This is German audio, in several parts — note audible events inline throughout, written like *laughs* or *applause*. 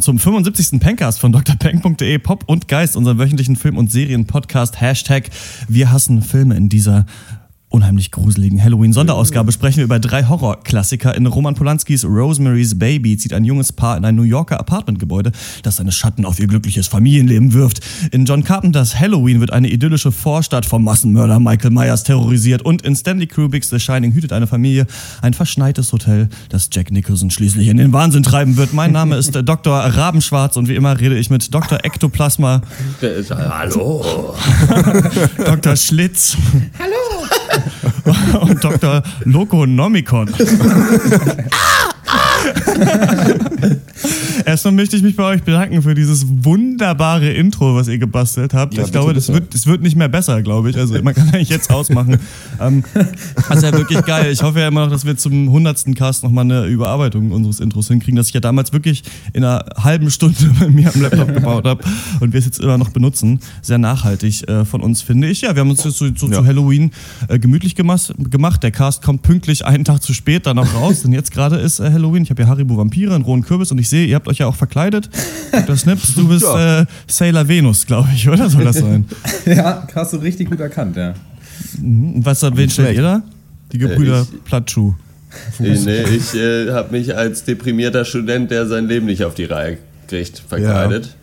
zum 75. Pencast von drpeng.de Pop und Geist, unserem wöchentlichen Film- und Serien-Podcast. Hashtag Wir hassen Filme in dieser unheimlich gruseligen Halloween-Sonderausgabe sprechen wir über drei Horrorklassiker. In Roman Polanskis Rosemary's Baby zieht ein junges Paar in ein New Yorker Apartmentgebäude, das seine Schatten auf ihr glückliches Familienleben wirft. In John Carpenters Halloween wird eine idyllische Vorstadt vom Massenmörder Michael Myers terrorisiert und in Stanley Kubricks The Shining hütet eine Familie ein verschneites Hotel, das Jack Nicholson schließlich in den Wahnsinn treiben wird. Mein Name ist äh, Dr. Rabenschwarz und wie immer rede ich mit Dr. Ektoplasma. Hallo. *laughs* Dr. Schlitz. Hallo. Und Dr. Lokonomikon. *laughs* *laughs* Erstmal möchte ich mich bei euch bedanken für dieses wunderbare Intro, was ihr gebastelt habt. Ja, ich glaube, bitte, das wird, das wird nicht mehr besser, glaube ich. Also man kann eigentlich jetzt ausmachen. *laughs* ähm, das ist ja wirklich geil. Ich hoffe ja immer noch, dass wir zum 100. Cast nochmal eine Überarbeitung unseres Intros hinkriegen, das ich ja damals wirklich in einer halben Stunde *laughs* bei mir am Laptop gebaut habe und wir es jetzt immer noch benutzen. Sehr nachhaltig äh, von uns, finde ich. Ja, wir haben uns jetzt so, so Ja. zu Halloween äh, gemütlich gemacht, gemacht. Der Cast kommt pünktlich einen Tag zu spät dann noch raus, denn jetzt gerade ist äh, Halloween. Ich habe hier Haribo Vampire, einen rohen Kürbis und ich sehe, ihr habt euch ja auch verkleidet. Dr. Snips, du bist Ja. äh, Sailor Venus, glaube ich, oder soll das sein? *laughs* Ja, hast du richtig gut erkannt, ja. Und was, wen stellt ihr da? Die Gebrüder ich- Platschuh. Nee, ich äh, habe mich als deprimierter Student, der sein Leben nicht auf die Reihe kriegt, verkleidet.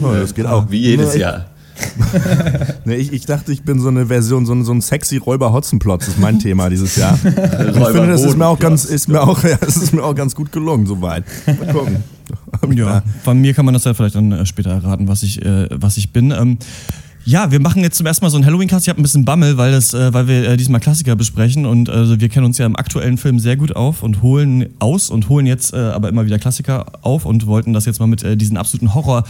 Oh, das geht auch. Wie jedes Jahr. *laughs* Nee, ich, ich dachte, ich bin so eine Version, so ein, so ein sexy Räuber Hotzenplotz, ist mein Thema dieses Jahr. *laughs* Ich finde, das ist mir auch ganz, ist mir auch, ja, das ist mir auch ganz gut gelungen, soweit. Mal gucken. Ja, von mir kann man das ja vielleicht dann äh, später erraten, was ich, äh, was ich bin. Ähm, ja, wir machen jetzt zum ersten Mal so einen Halloween-Cast. Ich habe ein bisschen Bammel, weil, das, äh, weil wir äh, diesmal Klassiker besprechen und äh, wir kennen uns ja im aktuellen Film sehr gut auf und holen aus und holen jetzt äh, aber immer wieder Klassiker auf und wollten das jetzt mal mit äh, diesen absoluten Horror-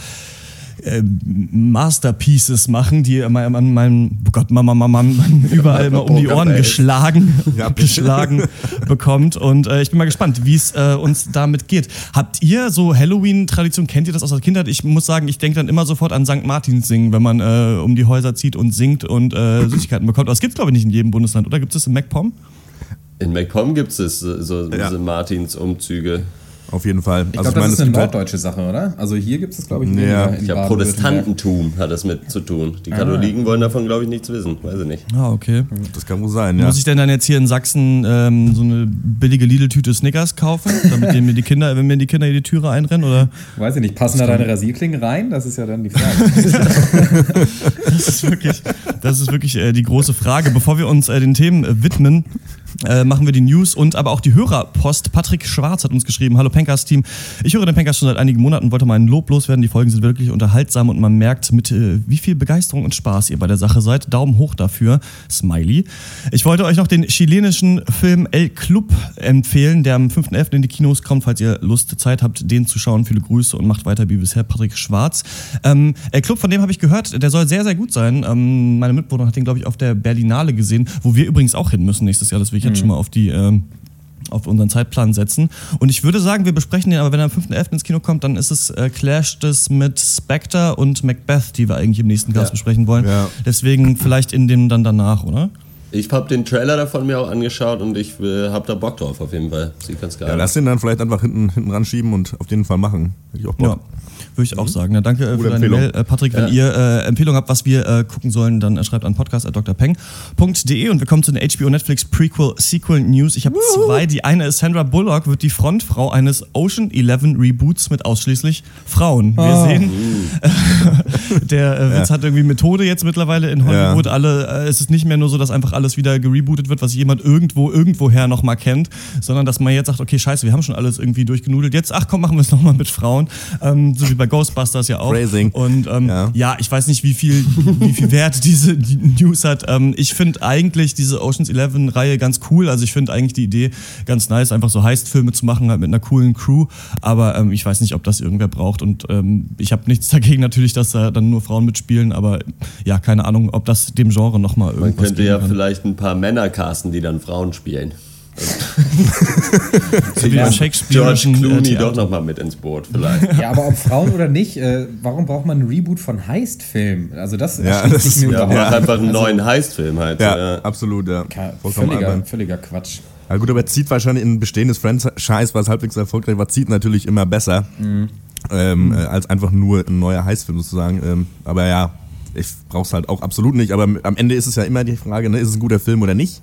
äh, Masterpieces machen, die man an meinem, oh Gott, Mama, Mama, man überall immer um die Ohren geschlagen, *laughs* geschlagen bekommt. Und äh, ich bin mal gespannt, wie es äh, uns damit geht. Habt ihr so Halloween-Tradition, kennt ihr das aus der Kindheit? Ich muss sagen, ich denke dann immer sofort an St. Martins singen, wenn man äh, um die Häuser zieht und singt und äh, Süßigkeiten bekommt. Aber das gibt es, glaube ich, nicht in jedem Bundesland, oder? Gibt es das in MacPom? In MacPom gibt es so, so Ja. diese Martins-Umzüge. Auf jeden Fall. Ich Also, glaube, das ist eine halt- norddeutsche Sache, oder? Also hier gibt es das, glaube ich, Ja. weniger in Ich glaube. Protestantentum hat das mit zu tun. Die Katholiken wollen davon, glaube ich, nichts wissen. Weiß ich nicht. Ah, okay. Das kann wohl sein, ja. Muss ich denn dann jetzt hier in Sachsen ähm, so eine billige Lidl-Tüte Snickers kaufen, damit mir die Kinder, wenn mir die Kinder hier die Türe einrennen? Oder? Weiß ich nicht, passen da deine Rasierklingen rein? Das ist ja dann die Frage. *laughs* Das ist wirklich, das ist wirklich äh, die große Frage. Bevor wir uns äh, den Themen äh, widmen, äh, machen wir die News und aber auch die Hörerpost. Patrick Schwarz hat uns geschrieben: Hallo Pencast-Team. Ich höre den Pencast schon seit einigen Monaten, wollte mal ein Lob loswerden. Die Folgen sind wirklich unterhaltsam und man merkt, mit äh, wie viel Begeisterung und Spaß ihr bei der Sache seid. Daumen hoch dafür. Smiley. Ich wollte euch noch den chilenischen Film El Club empfehlen, der am 5.11. in die Kinos kommt. Falls ihr Lust, Zeit habt, den zu schauen, viele Grüße und macht weiter wie bisher. Patrick Schwarz. Ähm, El Club, von dem habe ich gehört, der soll sehr, sehr gut sein. Ähm, meine Mitbewohner hat den, glaube ich, auf der Berlinale gesehen, wo wir übrigens auch hin müssen nächstes Jahr. Das will ich jetzt schon mal auf die. Ähm, auf unseren Zeitplan setzen. Und ich würde sagen, wir besprechen den, aber wenn er am 5.11. ins Kino kommt, dann ist es äh, clasht es mit Spectre und Macbeth, die wir eigentlich im nächsten Cast Ja. besprechen wollen. Ja. Deswegen vielleicht in dem dann danach, oder? Ich habe den Trailer davon mir auch angeschaut und ich äh, habe da Bock drauf auf jeden Fall. Sieht ganz geil ja, aus. lass den dann vielleicht einfach hinten, hinten ranschieben und auf jeden Fall machen. Hätte ich auch Ja, Bock. Würde ich auch sagen. Na, danke äh, für Gute deine Empfehlung. Mail, äh, Patrick. Wenn Ja. ihr äh, Empfehlungen habt, was wir äh, gucken sollen, dann äh, schreibt an podcast.drpeng.de und wir kommen zu den HBO Netflix Prequel Sequel News. Ich habe zwei. Die eine ist Sandra Bullock, wird die Frontfrau eines Ocean 11 Reboots mit ausschließlich Frauen. Wir Ah. sehen, *laughs* der äh, Witz hat irgendwie Methode jetzt mittlerweile in Hollywood. Ja. Alle, äh, es ist nicht mehr nur so, dass einfach alles wieder gerebootet wird, was jemand irgendwo, irgendwoher nochmal kennt, sondern dass man jetzt sagt, okay, scheiße, wir haben schon alles irgendwie durchgenudelt. Jetzt, ach komm, machen wir es nochmal mit Frauen. Ähm, so wie bei Ghostbusters ja auch. Phrasing. Und ähm, ja. Ja. ich weiß nicht, wie viel, wie viel Wert *laughs* diese die News hat. Ähm, ich finde eigentlich diese Oceans 11 Reihe ganz cool. Also ich finde eigentlich die Idee ganz nice, einfach so Heist-Filme zu machen, halt mit einer coolen Crew. Aber ähm, ich weiß nicht, ob das irgendwer braucht. Und ähm, ich habe nichts *laughs* dagegen natürlich, dass da dann nur Frauen mitspielen. Aber ja, keine Ahnung, ob das dem Genre nochmal irgendwas Man könnte geben ja kann. vielleicht ein paar Männer casten, die dann Frauen spielen. *laughs* So wie Ja. George äh, Clooney Theater. doch nochmal mit ins Boot vielleicht. ja, aber ob Frauen oder nicht, äh, warum braucht man ein Reboot von Heist-Filmen? Also das Ja, das sich mir ist- Ja, überhaupt nicht. einfach einen neuen Heist-Film halt. Ja, Ja. absolut, ja. Völliger, völliger Quatsch. Ja gut, aber er zieht wahrscheinlich in ein bestehendes Franchise, was halbwegs erfolgreich war, zieht natürlich immer besser. Mhm. Ähm, äh, als einfach nur ein neuer Heißfilm sozusagen. Ähm, aber ja, ich brauch's halt auch absolut nicht. Aber am Ende ist es ja immer die Frage, ne, ist es ein guter Film oder nicht?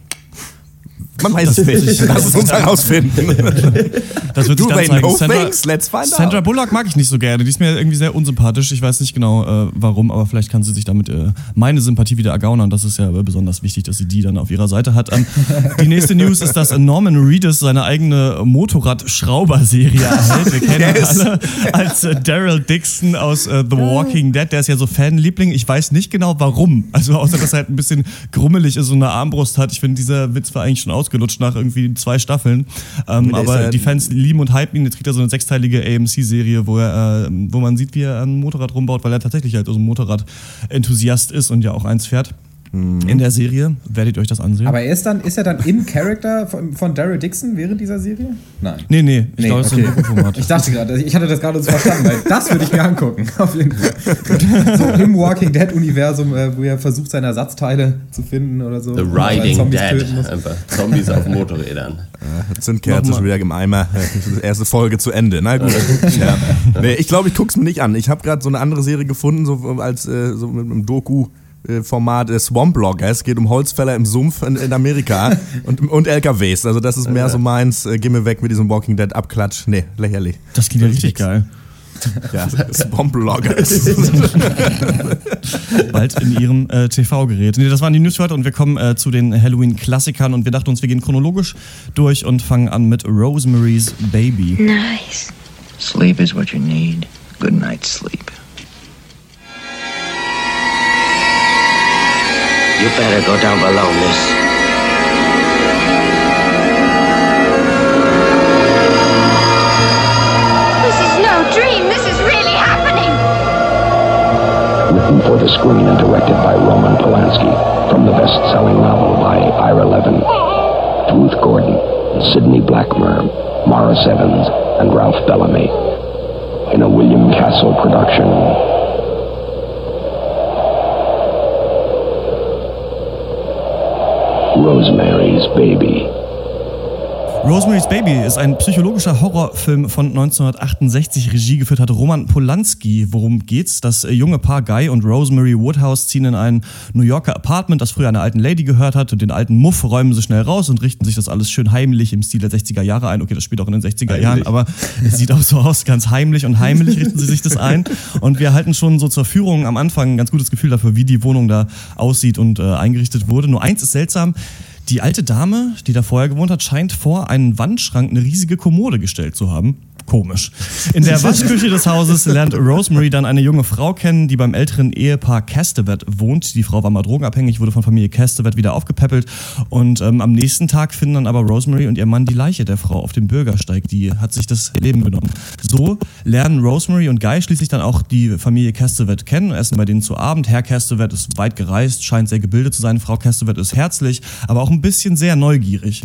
Man weiß es nicht. Lass es uns *laughs* herausfinden. *laughs* Das wird sich dann zeigen. No Sandra, things, let's find Sandra out. Bullock mag ich nicht so gerne. Die ist mir irgendwie sehr unsympathisch. Ich weiß nicht genau äh, warum, aber vielleicht kann sie sich damit äh, meine Sympathie wieder ergaunern. Das ist ja besonders wichtig, dass sie die dann auf ihrer Seite hat. Ähm, die nächste News ist, dass Norman Reedus seine eigene Motorrad-Schrauber-Serie erhält. Wir kennen yes. alle als äh, Daryl Dixon aus äh, The Walking Dead. Der ist ja so Fanliebling. Ich weiß nicht genau warum. Also außer, dass er halt ein bisschen grummelig ist und eine Armbrust hat. Ich finde, dieser Witz war eigentlich schon ausgelutscht nach irgendwie zwei Staffeln. Ähm, aber die Fans lieben und hypen ihn. Jetzt kriegt er so eine sechsteilige AMC-Serie, wo, er, äh, wo man sieht, wie er ein Motorrad rumbaut, weil er tatsächlich halt so ein Motorrad-Enthusiast ist und ja auch eins fährt in der Serie. Werdet ihr euch das ansehen? Aber er ist, dann, ist er dann im Charakter von, von Daryl Dixon während dieser Serie? Nein. Nee, nee. Ich nee, glaube, okay. ist ein Format. Ich dachte gerade, ich hatte das gerade so verstanden, weil das würde ich mir angucken. *laughs* Auf jeden Fall. So im Walking Dead-Universum, äh, wo er versucht, seine Ersatzteile zu finden oder so. The Riding Dead. Einfach Zombies auf Motorrädern. Jetzt sind Kerzen schon wieder im Eimer. *laughs* Erste Folge zu Ende. Na gut. ja. nee, ich glaube, ich gucke es mir nicht an. Ich habe gerade so eine andere Serie gefunden, so als äh, so mit einem Doku. Format Swamp Blogger. Es geht um Holzfäller im Sumpf in, in Amerika *laughs* und, und LKWs. Also das ist mehr so meins. Äh, geh mir weg mit diesem Walking Dead Abklatsch. Nee, lächerlich. Das klingt ja richtig geil. *laughs* Ja, Swamp Bloggers. *laughs* Bald in ihrem äh, TV-Gerät. Nee, das waren die News für heute und wir kommen äh, zu den Halloween-Klassikern und wir dachten uns, wir gehen chronologisch durch und fangen an mit Rosemary's Baby. Nice. Sleep is what you need. Good night's sleep. You better go down below, miss. This is no dream. This is really happening. Written for the screen and directed by Roman Polanski. From the best-selling novel by Ira Levin. Ruth Gordon, Sidney Blackmer, Morris Evans, and Ralph Bellamy. In a William Castle production. Rosemary's Baby. Rosemary's Baby ist ein psychologischer Horrorfilm von 1968. Regie geführt hat Roman Polanski. Worum geht's? Das junge Paar Guy und Rosemary Woodhouse ziehen in ein New Yorker Apartment, das früher einer alten Lady gehört hat. Und den alten Muff räumen sie schnell raus und richten sich das alles schön heimlich im Stil der 60er Jahre ein. Okay, das spielt auch in den 60er heimlich. Jahren, aber es sieht auch so aus, ganz heimlich und heimlich richten sie sich das ein. Und wir halten schon so zur Führung am Anfang ein ganz gutes Gefühl dafür, wie die Wohnung da aussieht und äh, eingerichtet wurde. Nur eins ist seltsam. Die alte Dame, die da vorher gewohnt hat, scheint vor einen Wandschrank eine riesige Kommode gestellt zu haben. Komisch. In der *laughs* Waschküche des Hauses lernt Rosemary dann eine junge Frau kennen, die beim älteren Ehepaar Castevet wohnt. Die Frau war mal drogenabhängig, wurde von Familie Castevet wieder aufgepäppelt. Und ähm, am nächsten Tag finden dann aber Rosemary und ihr Mann die Leiche der Frau auf dem Bürgersteig. Die hat sich das Leben genommen. So lernen Rosemary und Guy schließlich dann auch die Familie Castevet kennen, essen bei denen zu Abend. Herr Castevet ist weit gereist, scheint sehr gebildet zu sein. Frau Castevet ist herzlich, aber auch ein bisschen sehr neugierig.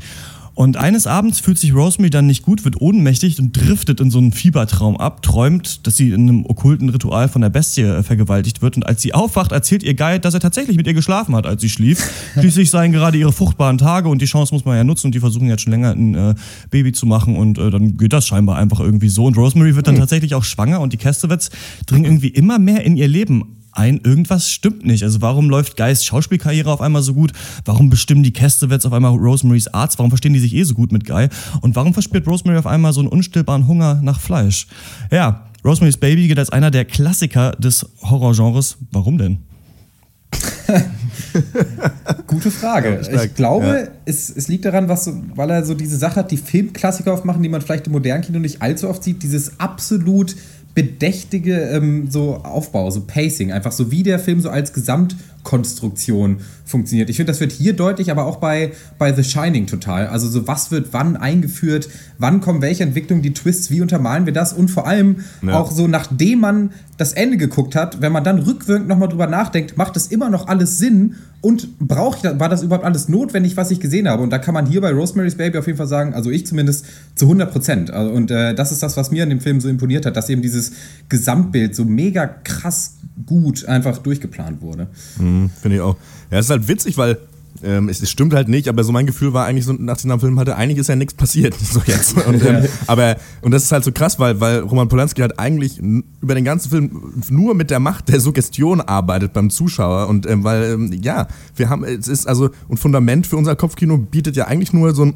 Und eines Abends fühlt sich Rosemary dann nicht gut, wird ohnmächtig und driftet in so einen Fiebertraum ab, träumt, dass sie in einem okkulten Ritual von der Bestie äh, vergewaltigt wird. Und als sie aufwacht, erzählt ihr Guy, dass er tatsächlich mit ihr geschlafen hat, als sie schlief. *laughs* Schließlich seien gerade ihre fruchtbaren Tage und die Chance muss man ja nutzen und die versuchen jetzt schon länger ein äh, Baby zu machen und äh, dann geht das scheinbar einfach irgendwie so. Und Rosemary wird dann hm. tatsächlich auch schwanger und die Castevets dringen irgendwie immer mehr in ihr Leben ein, irgendwas stimmt nicht. Also warum läuft Geist Schauspielkarriere auf einmal so gut? Warum bestimmen die Castevets auf einmal Rosemarys Arzt? Warum verstehen die sich eh so gut mit Guy? Und warum verspürt Rosemary auf einmal so einen unstillbaren Hunger nach Fleisch? Ja, Rosemary's Baby gilt als einer der Klassiker des Horrorgenres. Warum denn? *laughs* Gute Frage. Ja, ich glaube, ja. es, es liegt daran, was weil er so diese Sache hat, die Filmklassiker aufmachen, die man vielleicht im modernen Kino nicht allzu oft sieht. Dieses absolut bedächtige ähm, so Aufbau, so Pacing, einfach so wie der Film so als Gesamtkonstruktion funktioniert. Ich finde, das wird hier deutlich, aber auch bei, bei The Shining total. Also so was wird wann eingeführt, wann kommen welche Entwicklungen, die Twists, wie untermalen wir das und vor allem ja. auch so, nachdem man das Ende geguckt hat, wenn man dann rückwirkend nochmal drüber nachdenkt, macht das immer noch alles Sinn und braucht, war das überhaupt alles notwendig, was ich gesehen habe? Und da kann man hier bei Rosemary's Baby auf jeden Fall sagen, also ich zumindest zu 100 Prozent. Also, und äh, das ist das, was mir an dem Film so imponiert hat, dass eben dieses Gesamtbild so mega krass gut einfach durchgeplant wurde. Mhm, Finde ich auch. Ja, es ist halt witzig, weil ähm, es, es, stimmt halt nicht, aber so mein Gefühl war eigentlich so nach diesem Film hatte, eigentlich ist ja nichts passiert, *laughs* so jetzt. Und, ähm, *laughs* aber, und das ist halt so krass, weil, weil Roman Polanski halt eigentlich über den ganzen Film nur mit der Macht der Suggestion arbeitet beim Zuschauer und ähm, weil, ähm, ja, wir haben, es ist also, ein Fundament für unser Kopfkino bietet ja eigentlich nur so ein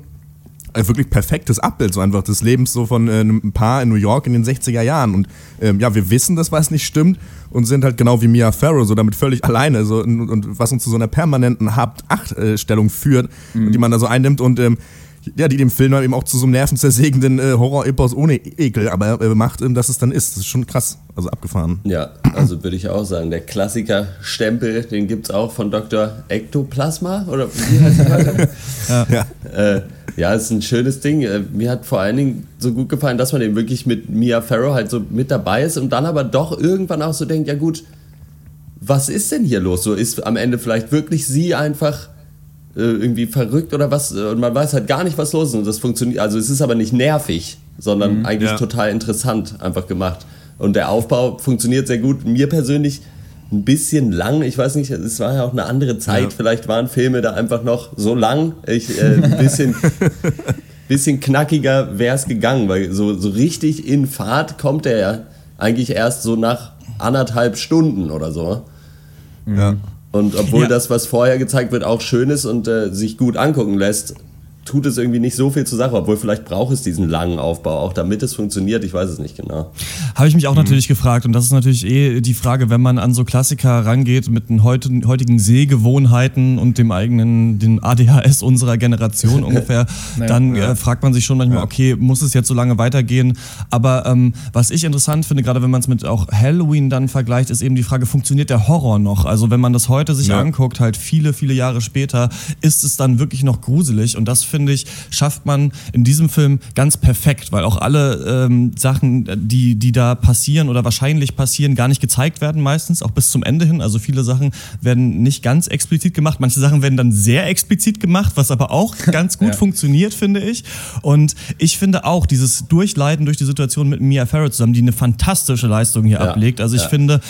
äh, wirklich perfektes Abbild so einfach des Lebens so von äh, einem Paar in New York in den 60er Jahren und ähm, ja, wir wissen, dass was nicht stimmt und sind halt genau wie Mia Farrow so damit völlig alleine so und, und was uns zu so einer permanenten Habt-Acht-Stellung führt, mhm. die man da so einnimmt und ähm, ja, die dem Film eben auch zu so einem nervenzersägenden äh, Horror-Epos ohne Ekel aber äh, macht, ähm, dass es dann ist. Das ist schon krass, also abgefahren. Ja, also würde ich auch sagen, der Klassiker-Stempel, den gibt es auch von Dr. Ektoplasma oder wie heißt der? *laughs* ja. Ja. Äh, ja, ist ein schönes Ding. Äh, mir hat vor allen Dingen so gut gefallen, dass man eben wirklich mit Mia Farrow halt so mit dabei ist und dann aber doch irgendwann auch so denkt, ja gut, was ist denn hier los? So ist am Ende vielleicht wirklich sie einfach irgendwie verrückt oder was und man weiß halt gar nicht, was los ist und das funktioniert. Also es ist aber nicht nervig, sondern mhm, eigentlich ja. total interessant einfach gemacht. Und der Aufbau funktioniert sehr gut. Mir persönlich ein bisschen lang. Ich weiß nicht, es war ja auch eine andere Zeit. Ja. Vielleicht waren Filme da einfach noch so lang. Ich, äh, ein *laughs* bisschen, bisschen knackiger wäre es gegangen, weil so, so richtig in Fahrt kommt er ja eigentlich erst so nach anderthalb Stunden oder so. Ja. Und obwohl ja. das, was vorher gezeigt wird, auch schön ist und äh, sich gut angucken lässt, tut es irgendwie nicht so viel zur Sache, obwohl vielleicht braucht es diesen langen Aufbau, auch damit es funktioniert, ich weiß es nicht genau. Habe ich mich auch mhm. natürlich gefragt und das ist natürlich eh die Frage, wenn man an so Klassiker rangeht mit den heutigen Sehgewohnheiten und dem eigenen, den ADHS unserer Generation *laughs* ungefähr, naja, dann ja. äh, fragt man sich schon manchmal, ja. okay, muss es jetzt so lange weitergehen? Aber ähm, was ich interessant finde, gerade wenn man es mit auch Halloween dann vergleicht, ist eben die Frage, funktioniert der Horror noch? Also wenn man das heute sich ja. anguckt, halt viele, viele Jahre später, ist es dann wirklich noch gruselig und das finde finde ich, schafft man in diesem Film ganz perfekt, weil auch alle ähm, Sachen, die, die da passieren oder wahrscheinlich passieren, gar nicht gezeigt werden meistens, auch bis zum Ende hin. Also viele Sachen werden nicht ganz explizit gemacht, manche Sachen werden dann sehr explizit gemacht, was aber auch *laughs* ganz gut ja. funktioniert, finde ich. Und ich finde auch dieses Durchleiden durch die Situation mit Mia Farrow zusammen, die eine fantastische Leistung hier ja. ablegt. Also ich ja. finde,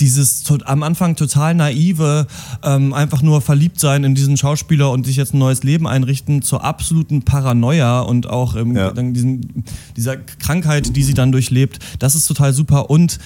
dieses am Anfang total naive, ähm, einfach nur verliebt sein in diesen Schauspieler und sich jetzt ein neues Leben einrichten, zur absoluten Paranoia und auch ähm, ja. diesen, dieser Krankheit, die sie dann durchlebt, das ist total super. Und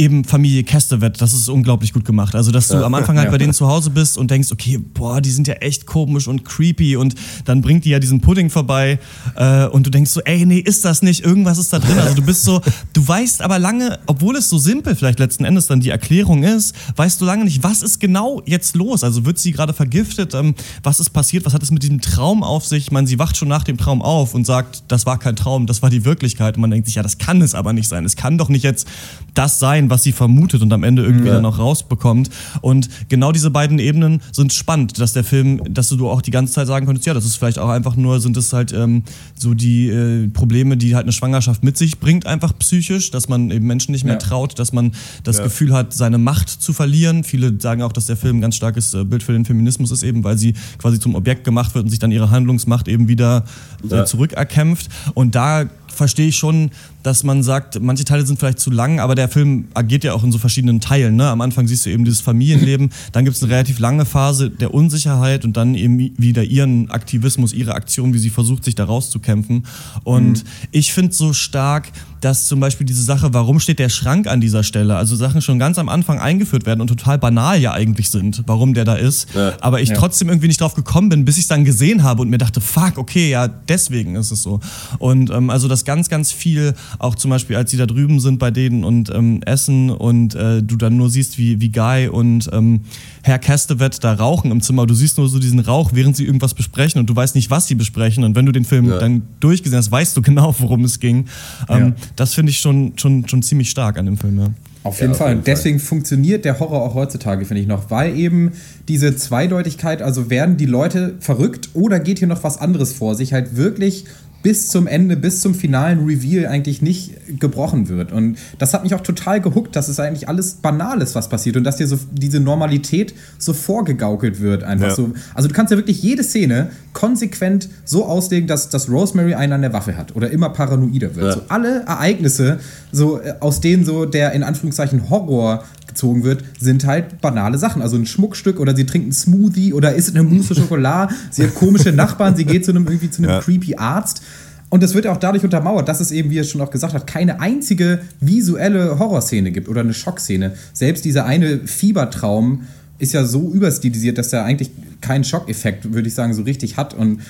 eben Familie Kestevet, das ist unglaublich gut gemacht. Also, dass du ja, am Anfang halt ja. bei denen zu Hause bist und denkst, okay, boah, die sind ja echt komisch und creepy und dann bringt die ja diesen Pudding vorbei äh, und du denkst so, ey, nee, ist das nicht, irgendwas ist da drin. Also du bist so, du weißt aber lange, obwohl es so simpel vielleicht letzten Endes dann die Erklärung ist, weißt du lange nicht, was ist genau jetzt los? Also wird sie gerade vergiftet? Ähm, was ist passiert? Was hat es mit diesem Traum auf sich? Ich meine, sie wacht schon nach dem Traum auf und sagt, das war kein Traum, das war die Wirklichkeit. Und man denkt sich, ja, das kann es aber nicht sein. Es kann doch nicht jetzt das sein, was sie vermutet und am Ende irgendwie ja. dann noch rausbekommt. Und genau diese beiden Ebenen sind spannend, dass der Film, dass du auch die ganze Zeit sagen könntest, ja, das ist vielleicht auch einfach nur, sind es halt ähm, so die äh, Probleme, die halt eine Schwangerschaft mit sich bringt, einfach psychisch, dass man eben Menschen nicht mehr ja. traut, dass man das ja. Gefühl hat, seine Macht zu verlieren. Viele sagen auch, dass der Film ein ganz starkes äh, Bild für den Feminismus ist, eben weil sie quasi zum Objekt gemacht wird und sich dann ihre Handlungsmacht eben wieder äh, zurückerkämpft. Und da verstehe ich schon, dass man sagt, manche Teile sind vielleicht zu lang, aber der Film agiert ja auch in so verschiedenen Teilen. Ne? Am Anfang siehst du eben dieses Familienleben, dann gibt es eine relativ lange Phase der Unsicherheit und dann eben wieder ihren Aktivismus, ihre Aktion, wie sie versucht, sich da rauszukämpfen. Und mhm. ich finde so stark, dass zum Beispiel diese Sache, warum steht der Schrank an dieser Stelle, also Sachen schon ganz am Anfang eingeführt werden und total banal ja eigentlich sind, warum der da ist, ja. aber ich ja. trotzdem irgendwie nicht drauf gekommen bin, bis ich es dann gesehen habe und mir dachte, fuck, okay, ja, deswegen ist es so. Und ähm, also das ganz, ganz viel, auch zum Beispiel, als sie da drüben sind bei denen und ähm, essen und äh, du dann nur siehst, wie, wie Guy und ähm, Herr Castevet da rauchen im Zimmer. Du siehst nur so diesen Rauch, während sie irgendwas besprechen und du weißt nicht, was sie besprechen. Und wenn du den Film ja. dann durchgesehen hast, weißt du genau, worum es ging. Ähm, ja. Das finde ich schon, schon, schon ziemlich stark an dem Film, ja. Auf jeden ja, Fall. Auf jeden Deswegen Fall. funktioniert der Horror auch heutzutage, finde ich noch, weil eben diese Zweideutigkeit, also werden die Leute verrückt oder geht hier noch was anderes vor sich, halt wirklich bis zum Ende, bis zum finalen Reveal eigentlich nicht gebrochen wird. Und das hat mich auch total gehuckt, dass es eigentlich alles banal ist, was passiert und dass dir so diese Normalität so vorgegaukelt wird. Einfach ja. so. Also du kannst ja wirklich jede Szene konsequent so auslegen, dass, dass Rosemary einen an der Waffe hat oder immer paranoider wird. Ja. So alle Ereignisse, so äh, aus denen so der in Anführungszeichen Horror gezogen wird, sind halt banale Sachen. Also ein Schmuckstück oder sie trinkt einen Smoothie oder isst eine Mousse Schokolade. sie hat komische *laughs* Nachbarn, sie geht zu einem irgendwie zu einem ja. creepy Arzt. Und das wird auch dadurch untermauert, dass es eben, wie er schon auch gesagt hat, keine einzige visuelle Horrorszene gibt oder eine Schockszene. Selbst dieser eine Fiebertraum ist ja so überstilisiert, dass er eigentlich keinen Schockeffekt, würde ich sagen, so richtig hat. Und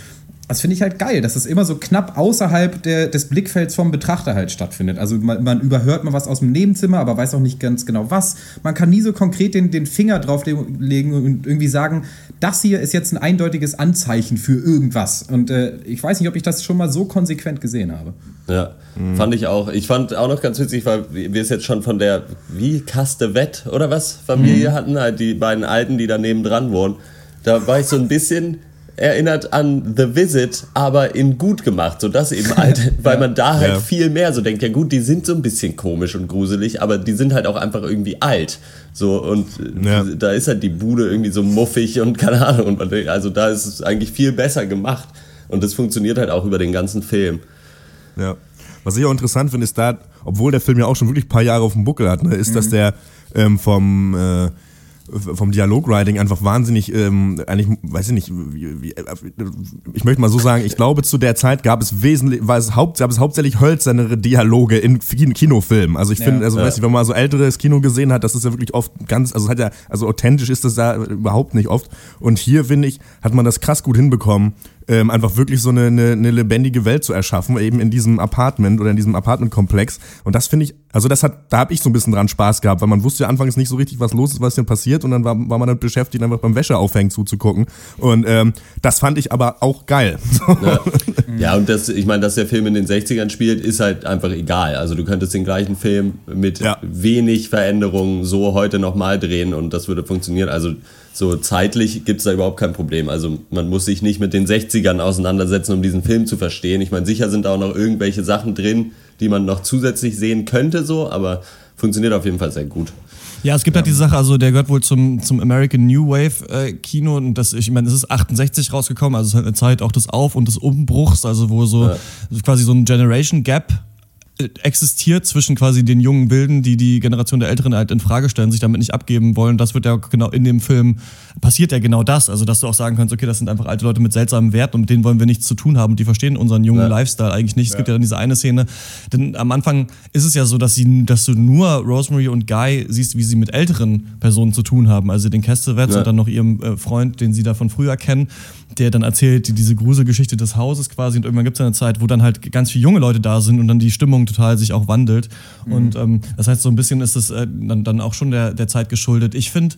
das finde ich halt geil, dass es immer so knapp außerhalb der, des Blickfelds vom Betrachter halt stattfindet. Also man, man, überhört mal was aus dem Nebenzimmer, aber weiß auch nicht ganz genau was. Man kann nie so konkret den, den Finger drauf legen und irgendwie sagen, das hier ist jetzt ein eindeutiges Anzeichen für irgendwas. Und äh, ich weiß nicht, ob ich das schon mal so konsequent gesehen habe. Ja, mhm. fand ich auch. Ich fand auch noch ganz witzig, weil wir es jetzt schon von der, wie, Castevett oder was, Familie mhm. hatten, halt die beiden Alten, die daneben dran wohnen. Da war ich so ein bisschen erinnert an The Visit, aber in gut gemacht, so das eben halt, *laughs* weil man da halt ja. viel mehr so denkt, ja gut, die sind so ein bisschen komisch und gruselig, aber die sind halt auch einfach irgendwie alt, so und ja. da ist halt die Bude irgendwie so muffig und keine Ahnung, und also da ist es eigentlich viel besser gemacht und das funktioniert halt auch über den ganzen Film. Ja. Was ich auch interessant finde, ist da, obwohl der Film ja auch schon wirklich ein paar Jahre auf dem Buckel hat, ne, ist, mhm. dass der ähm, vom äh, vom Dialogwriting einfach wahnsinnig, ähm, eigentlich, weiß ich nicht, wie, wie, ich möchte mal so sagen, ich glaube, zu der Zeit gab es wesentlich, war es haupt, gab es hauptsächlich hölzernere Dialoge in Kinofilmen. Also ich finde, also ja. weiß ich, wenn man so älteres Kino gesehen hat, das ist ja wirklich oft ganz, also hat ja, also authentisch ist das da überhaupt nicht oft. Und hier, finde ich, hat man das krass gut hinbekommen, ähm, einfach wirklich so eine, eine, eine lebendige Welt zu erschaffen, eben in diesem Apartment oder in diesem Apartmentkomplex. Und das finde ich, also das hat, da habe ich so ein bisschen dran Spaß gehabt, weil man wusste ja anfangs nicht so richtig, was los ist, was denn passiert, und dann war, war man dann beschäftigt, einfach beim Wäscheaufhängen zuzugucken. Und ähm, das fand ich aber auch geil. *laughs* Ja, ja und das, ich meine, dass der Film in den 60ern spielt, ist halt einfach egal. Also du könntest den gleichen Film mit ja. wenig Veränderungen so heute nochmal drehen und das würde funktionieren. Also so zeitlich gibt es da überhaupt kein Problem. Also man muss sich nicht mit den 60ern auseinandersetzen, um diesen Film zu verstehen. Ich meine, sicher sind da auch noch irgendwelche Sachen drin, die man noch zusätzlich sehen könnte, so, aber funktioniert auf jeden Fall sehr gut. Ja, es gibt halt diese Sache, also der gehört wohl zum, zum American New Wave äh, Kino und das, ich meine, es ist 68 rausgekommen, also es ist halt eine Zeit auch des Auf- und des Umbruchs, also wo so ja. quasi so ein Generation Gap existiert zwischen quasi den jungen Wilden, die die Generation der Älteren halt in Frage stellen, sich damit nicht abgeben wollen. Das wird ja genau in dem Film passiert ja genau das. Also, dass du auch sagen kannst, okay, das sind einfach alte Leute mit seltsamen Werten und mit denen wollen wir nichts zu tun haben. Und die verstehen unseren jungen ja. Lifestyle eigentlich nicht. Es ja. gibt ja dann diese eine Szene, denn am Anfang ist es ja so, dass sie, dass du nur Rosemary und Guy siehst, wie sie mit älteren Personen zu tun haben. Also den Castellets ja. und dann noch ihrem äh, Freund, den sie da von früher kennen der dann erzählt die, diese Gruselgeschichte des Hauses quasi und irgendwann gibt es eine Zeit, wo dann halt ganz viele junge Leute da sind und dann die Stimmung total sich auch wandelt. Mhm. Und ähm, das heißt, so ein bisschen ist es äh, dann, dann auch schon der, der Zeit geschuldet. Ich finde,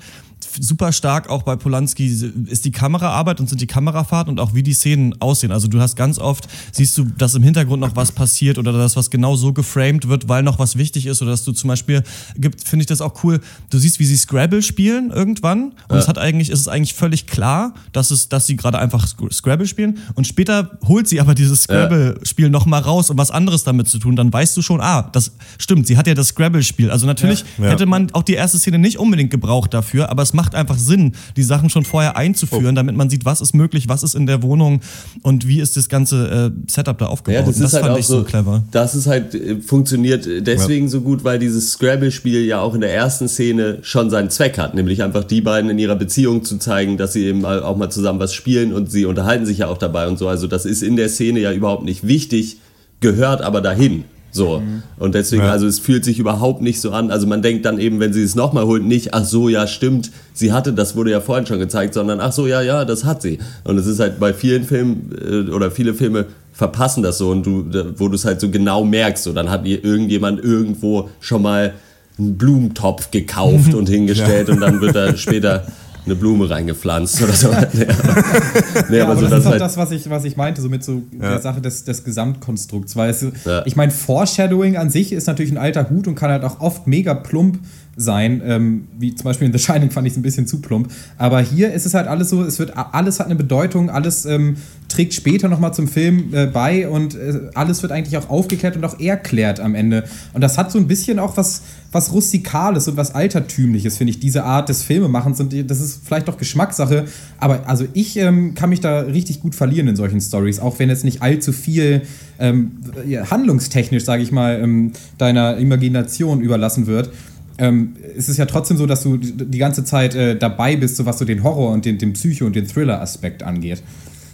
super stark auch bei Polanski ist die Kameraarbeit und sind die Kamerafahrten und auch wie die Szenen aussehen. Also du hast ganz oft, siehst du, dass im Hintergrund noch was passiert oder dass was genau so geframed wird, weil noch was wichtig ist oder dass du zum Beispiel, gibt, finde ich das auch cool, du siehst, wie sie Scrabble spielen irgendwann und ja. es hat eigentlich, ist es eigentlich völlig klar, dass es, dass sie gerade einfach Scrabble spielen und später holt sie aber dieses Scrabble-Spiel ja. nochmal raus, um was anderes damit zu tun. Dann weißt du schon, ah, das stimmt, sie hat ja das Scrabble-Spiel. Also natürlich ja. hätte man auch die erste Szene nicht unbedingt gebraucht dafür, aber es macht macht einfach Sinn, die Sachen schon vorher einzuführen, oh. damit man sieht, was ist möglich, was ist in der Wohnung und wie ist das ganze äh, Setup da aufgebaut. Ja, das, das halt fand ich so, so, clever. Das ist halt äh, funktioniert deswegen ja. so gut, weil dieses Scrabble-Spiel ja auch in der ersten Szene schon seinen Zweck hat, nämlich einfach die beiden in ihrer Beziehung zu zeigen, dass sie eben auch mal zusammen was spielen und sie unterhalten sich ja auch dabei und so. Also das ist in der Szene ja überhaupt nicht wichtig, gehört aber dahin. So. Mhm. Und deswegen, ja. also es fühlt sich überhaupt nicht so an. Also man denkt dann eben, wenn sie es nochmal holt, nicht, ach so, ja, stimmt, sie hatte, das wurde ja vorhin schon gezeigt, sondern ach so, ja, ja, das hat sie. Und es ist halt bei vielen Filmen äh, oder viele Filme verpassen das so und du, wo du es halt so genau merkst, so dann hat irgendjemand irgendwo schon mal einen Blumentopf gekauft *laughs* und hingestellt ja. und dann wird er *laughs* später eine Blume reingepflanzt oder so. *laughs* nee, nee, ja, aber, aber so das, das ist auch halt das, was ich, was ich meinte, so mit so ja. der Sache des, des Gesamtkonstrukts. Weil es, ja. ich meine, Foreshadowing an sich ist natürlich ein alter Hut und kann halt auch oft mega plump sein, ähm, wie zum Beispiel in The Shining fand ich es ein bisschen zu plump. Aber hier ist es halt alles so, es wird alles hat eine Bedeutung, alles ähm, trägt später nochmal zum Film äh, bei und äh, alles wird eigentlich auch aufgeklärt und auch erklärt am Ende. Und das hat so ein bisschen auch was, was Rustikales und was Altertümliches, finde ich, diese Art des Filmemachens. Und das ist vielleicht auch Geschmackssache, aber also ich ähm, kann mich da richtig gut verlieren in solchen Stories, auch wenn jetzt nicht allzu viel ähm, handlungstechnisch, sage ich mal, ähm, deiner Imagination überlassen wird ähm, es ist ja trotzdem so, dass du die ganze Zeit äh, dabei bist, so was so den Horror und den, den Psycho- und den Thriller-Aspekt angeht.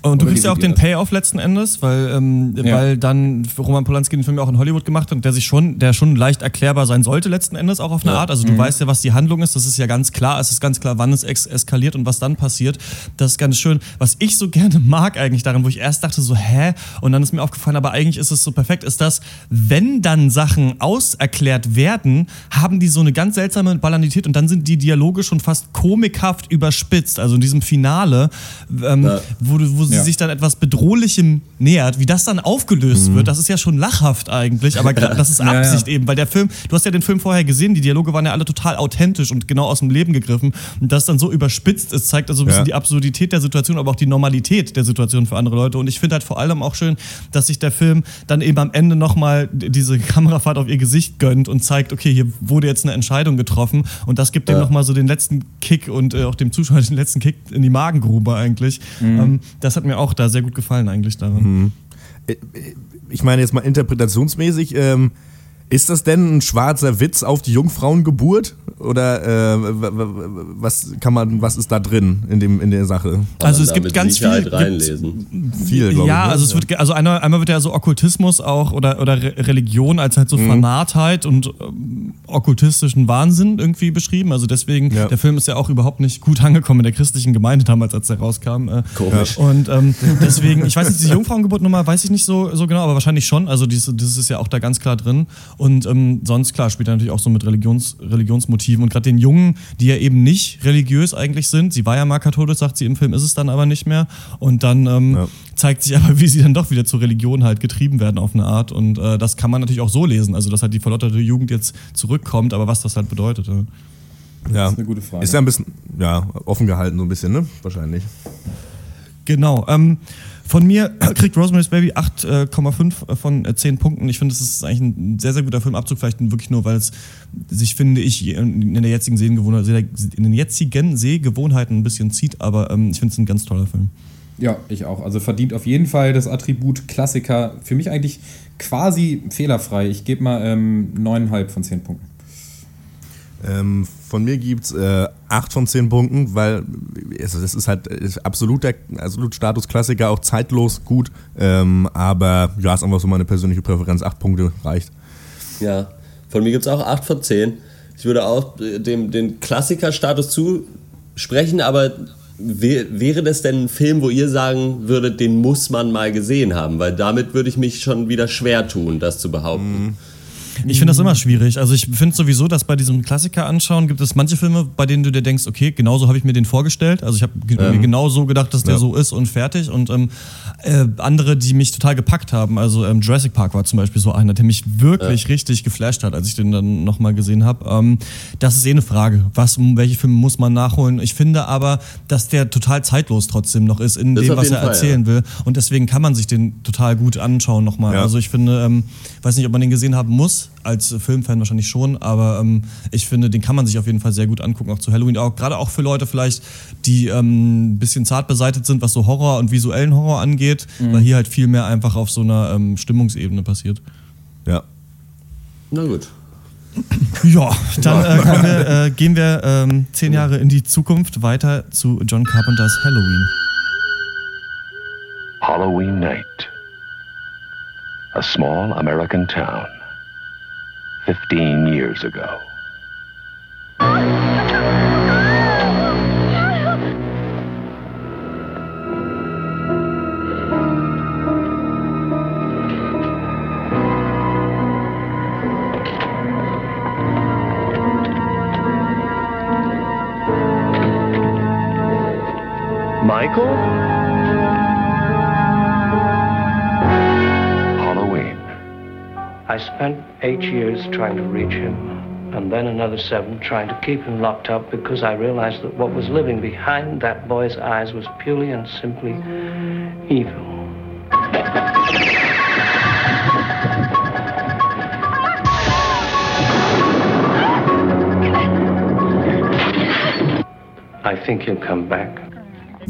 Und du kriegst ja auch den Payoff letzten Endes, weil, ähm, ja. weil dann Roman Polanski den Film ja auch in Hollywood gemacht hat und der sich schon, der schon leicht erklärbar sein sollte letzten Endes auch auf eine ja. Art. Also du mhm. weißt ja, was die Handlung ist, das ist ja ganz klar, es ist ganz klar, wann es eskaliert und was dann passiert. Das ist ganz schön. Was ich so *laughs* gerne mag eigentlich daran, wo ich erst dachte so, hä? Und dann ist mir aufgefallen, aber eigentlich ist es so perfekt, ist das, wenn dann Sachen auserklärt werden, haben die so eine ganz seltsame Banalität und dann sind die Dialoge schon fast komikhaft überspitzt. Also in diesem Finale, ähm, ja. wo, wo sie ja. sich dann etwas Bedrohlichem nähert, wie das dann aufgelöst mhm. wird, das ist ja schon lachhaft eigentlich, aber das ist Absicht ja, ja. eben, weil der Film, du hast ja den Film vorher gesehen, die Dialoge waren ja alle total authentisch und genau aus dem Leben gegriffen und das dann so überspitzt ist, zeigt also ein bisschen die Absurdität der Situation, aber auch die Normalität der Situation für andere Leute und ich finde halt vor allem auch schön, dass sich der Film dann eben am Ende nochmal diese *laughs* Kamerafahrt auf ihr Gesicht gönnt und zeigt, okay, hier wurde jetzt eine Entscheidung getroffen und das gibt ja. dem nochmal so den letzten Kick und äh, auch dem Zuschauer *laughs* den letzten Kick in die Magengrube eigentlich. Mhm. Ähm, das hat mir auch da sehr gut gefallen eigentlich daran. Mhm. Ich meine jetzt mal interpretationsmäßig, ähm, ist das denn ein schwarzer Witz auf die Jungfrauengeburt? Oder äh, was kann man, was ist da drin in, dem, in der Sache? Also es gibt ganz viel. Reinlesen. Viel, glaube ja, ich. Ne? also es wird, also einmal, einmal wird ja so Okkultismus auch oder, oder Religion als halt so mhm. Fanatheit und ähm, okkultistischen Wahnsinn irgendwie beschrieben. Also deswegen, ja. der Film ist ja auch überhaupt nicht gut angekommen in der christlichen Gemeinde damals, als der rauskam. Äh, Komisch. Und ähm, deswegen, ich weiß nicht, diese Jungfrauengeburtnummer weiß ich nicht so, so genau, aber wahrscheinlich schon. Also das, das ist ja auch da ganz klar drin. Und ähm, sonst, klar, spielt er natürlich auch so mit Religions, Religionsmotiven. Und gerade den Jungen, die ja eben nicht religiös eigentlich sind, sie war ja mal katholisch, sagt sie im Film, ist es dann aber nicht mehr. Und dann ähm, ja. zeigt sich aber, *laughs* wie sie dann doch wieder zur Religion halt getrieben werden auf eine Art. Und äh, das kann man natürlich auch so lesen. Also, dass halt die verlotterte Jugend jetzt zurückkommt, aber was das halt bedeutet. Ja. Ja, das ist eine gute Frage. Ist ja ein bisschen ja, offen gehalten, so ein bisschen, ne? Wahrscheinlich. Genau. Ähm, von mir *clears throat* kriegt Rosemary's Baby 8,5 von 10 Punkten. Ich finde, es ist eigentlich ein sehr, sehr guter Filmabzug, vielleicht wirklich nur, weil es sich, finde ich, in, der jetzigen in den jetzigen Sehgewohnheiten ein bisschen zieht, aber ähm, ich finde es ein ganz toller Film. Ja, ich auch. Also verdient auf jeden Fall das Attribut Klassiker. Für mich eigentlich quasi fehlerfrei. Ich gebe mal ähm, 9,5 von 10 Punkten. Ähm, von mir gibt es äh, 8 von 10 Punkten, weil also das ist halt ist absolut der absolut Statusklassiker, auch zeitlos gut. Ähm, aber ja, ist einfach so meine persönliche Präferenz. 8 Punkte reicht. Ja, von mir gibt es auch 8 von 10. Ich würde auch äh, dem den Klassikerstatus zusprechen, aber wäre das denn ein Film, wo ihr sagen würdet, den muss man mal gesehen haben? Weil damit würde ich mich schon wieder schwer tun, das zu behaupten. Mhm. Ich finde das immer schwierig. Also ich finde sowieso, dass bei diesem Klassiker anschauen gibt es manche Filme, bei denen du dir denkst, okay, genauso habe ich mir den vorgestellt. Also ich habe ähm. mir genau so gedacht, dass der ja. so ist und fertig. Und ähm, äh, andere, die mich total gepackt haben. Also ähm, Jurassic Park war zum Beispiel so einer, der mich wirklich ja. richtig geflasht hat, als ich den dann nochmal gesehen habe. Ähm, das ist eh eine Frage. Was, welche Filme muss man nachholen? Ich finde aber, dass der total zeitlos trotzdem noch ist in das dem, was er Fall, erzählen ja. will. Und deswegen kann man sich den total gut anschauen nochmal. Also ich finde, ähm, weiß nicht, ob man den gesehen haben muss, als Filmfan wahrscheinlich schon, aber ähm, ich finde, den kann man sich auf jeden Fall sehr gut angucken, auch zu Halloween. Auch gerade auch für Leute vielleicht, die ähm, ein bisschen zart beseitigt sind, was so Horror und visuellen Horror angeht, mhm. weil hier halt viel mehr einfach auf so einer ähm, Stimmungsebene passiert. Ja. Na gut. *laughs* Ja, dann äh, wir, äh, gehen wir ähm, zehn Jahre in die Zukunft weiter zu John Carpenters Halloween. Halloween Night. A small American town. 15 years ago. Michael? Halloween. I spent eight years trying to reach him, and then another seven trying to keep him locked up because I realized that what was living behind that boy's eyes was purely and simply evil. I think he'll come back.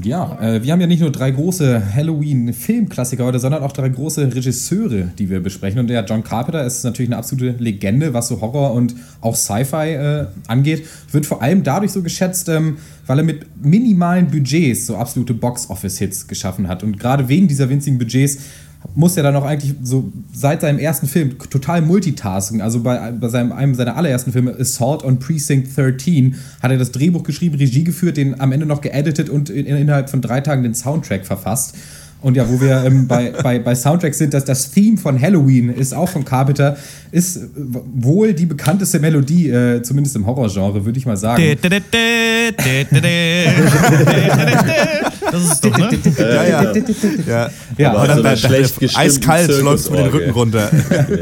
Ja, äh, wir haben ja nicht nur drei große Halloween-Filmklassiker heute, sondern auch drei große Regisseure, die wir besprechen. Und der John Carpenter ist natürlich eine absolute Legende, was so Horror und auch Sci-Fi äh, angeht. Wird vor allem dadurch so geschätzt, ähm, weil er mit minimalen Budgets so absolute Box-Office-Hits geschaffen hat. Und gerade wegen dieser winzigen Budgets muss er dann auch eigentlich so seit seinem ersten Film total multitasken. Also bei, bei seinem, einem seiner allerersten Filme, Assault on Precinct 13, hat er das Drehbuch geschrieben, Regie geführt, den am Ende noch geeditet und in, innerhalb von drei Tagen den Soundtrack verfasst. Und ja, wo wir ähm, bei, bei, bei Soundtracks sind, dass das Theme von Halloween ist auch von Carpenter, ist äh, wohl die bekannteste Melodie, äh, zumindest im Horrorgenre, würde ich mal sagen. Das ist doch, ne? Ja, ja. ja. ja. Aber dann, dann, dann eiskalt läuft mir den Rücken runter.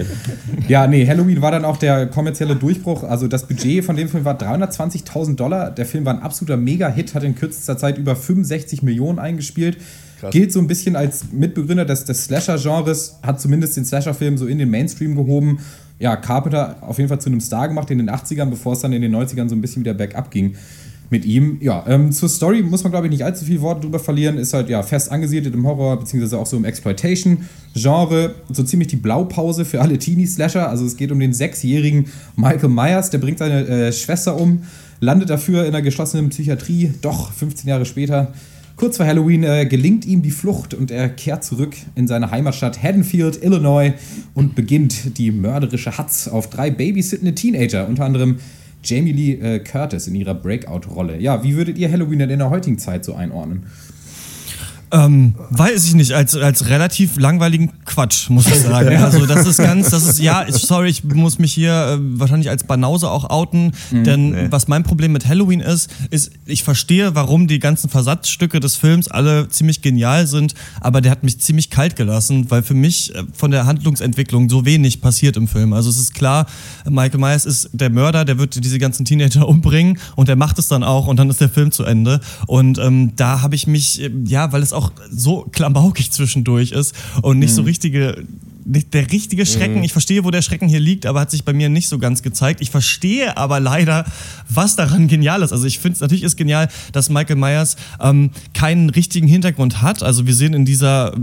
*laughs* ja, nee, Halloween war dann auch der kommerzielle Durchbruch. Also das Budget von dem Film war 320.000 Dollar. Der Film war ein absoluter Mega-Hit, hat in kürzester Zeit über 65 Millionen eingespielt. Krass. Gilt so ein bisschen als Mitbegründer des, des Slasher-Genres, hat zumindest den Slasher-Film so in den Mainstream gehoben. Ja, Carpenter auf jeden Fall zu einem Star gemacht in den 80ern, bevor es dann in den 90ern so ein bisschen wieder bergab ging mit ihm. Ja, ähm, zur Story muss man, glaube ich, nicht allzu viele Worte drüber verlieren. Ist halt ja fest angesiedelt im Horror, beziehungsweise auch so im Exploitation-Genre. So ziemlich die Blaupause für alle Teenie-Slasher. Also es geht um den sechsjährigen Michael Myers, der bringt seine äh, Schwester um, landet dafür in einer geschlossenen Psychiatrie. Doch, 15 Jahre später Kurz vor Halloween äh, gelingt ihm die Flucht und er kehrt zurück in seine Heimatstadt Haddonfield, Illinois und beginnt die mörderische Hatz auf drei babysittende Teenager, unter anderem Jamie Lee äh, Curtis in ihrer Breakout-Rolle. Ja, wie würdet ihr Halloween denn in der heutigen Zeit so einordnen? Ähm, weiß ich nicht, als, als relativ langweiligen Quatsch, muss ich sagen. Also das ist ganz, das ist, ja, sorry, ich muss mich hier äh, wahrscheinlich als Banause auch outen, mhm, denn nee. was mein Problem mit Halloween ist, ist, ich verstehe, warum die ganzen Versatzstücke des Films alle ziemlich genial sind, aber der hat mich ziemlich kalt gelassen, weil für mich äh, von der Handlungsentwicklung so wenig passiert im Film. Also es ist klar, Michael Myers ist der Mörder, der wird diese ganzen Teenager *laughs* umbringen und der macht es dann auch und dann ist der Film zu Ende. Und ähm, da habe ich mich, äh, ja, weil es auch so klamaukig zwischendurch ist und nicht mhm. so richtige der richtige Schrecken. Mhm. Ich verstehe, wo der Schrecken hier liegt, aber hat sich bei mir nicht so ganz gezeigt. Ich verstehe aber leider, was daran genial ist. Also ich finde es natürlich ist genial, dass Michael Myers ähm, keinen richtigen Hintergrund hat. Also wir sehen in dieser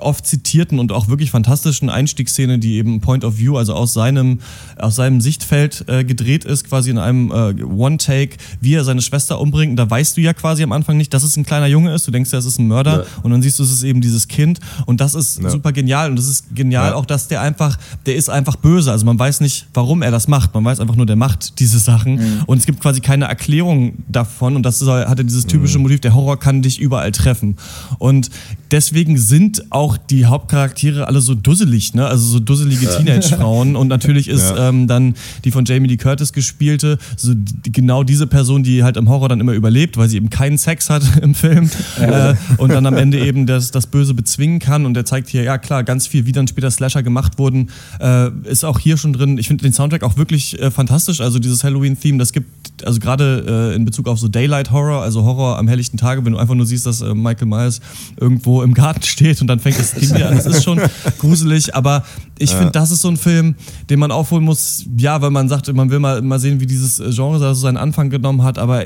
oft zitierten und auch wirklich fantastischen Einstiegsszene, die eben Point of View, also aus seinem, aus seinem Sichtfeld äh, gedreht ist, quasi in einem äh, One-Take, wie er seine Schwester umbringt. Und da weißt du ja quasi am Anfang nicht, dass es ein kleiner Junge ist. Du denkst ja, es ist ein Mörder. Ja. Und dann siehst du, es ist eben dieses Kind. Und das ist ja. super genial. Und das ist genial ja. auch, dass der einfach, der ist einfach böse. Also man weiß nicht, warum er das macht. Man weiß einfach nur, der macht diese Sachen. Mhm. Und es gibt quasi keine Erklärung davon. Und das ist, hat er dieses typische mhm. Motiv, der Horror kann dich überall treffen. Und deswegen sind auch die Hauptcharaktere alle so dusselig, ne? Also so dusselige *laughs* Teenage-Frauen. Und natürlich ist ja. ähm, dann die von Jamie Lee Curtis gespielte, so die, genau diese Person, die halt im Horror dann immer überlebt, weil sie eben keinen Sex hat *laughs* im Film äh, und dann am Ende eben das, das Böse bezwingen kann. Und der zeigt hier, ja klar, ganz viel, wie dann später Slasher gemacht wurden, äh, ist auch hier schon drin. Ich finde den Soundtrack auch wirklich äh, fantastisch. Also dieses Halloween-Theme, das gibt, also gerade äh, in Bezug auf so Daylight Horror, also Horror am helllichten Tage, wenn du einfach nur siehst, dass äh, Michael Myers irgendwo im Garten *laughs* steht und dann fängt das Ding wieder an. Das ist schon *laughs* gruselig, aber ich ja. finde, das ist so ein Film, den man aufholen muss, ja, weil man sagt, man will mal, mal sehen, wie dieses Genre so seinen Anfang genommen hat, aber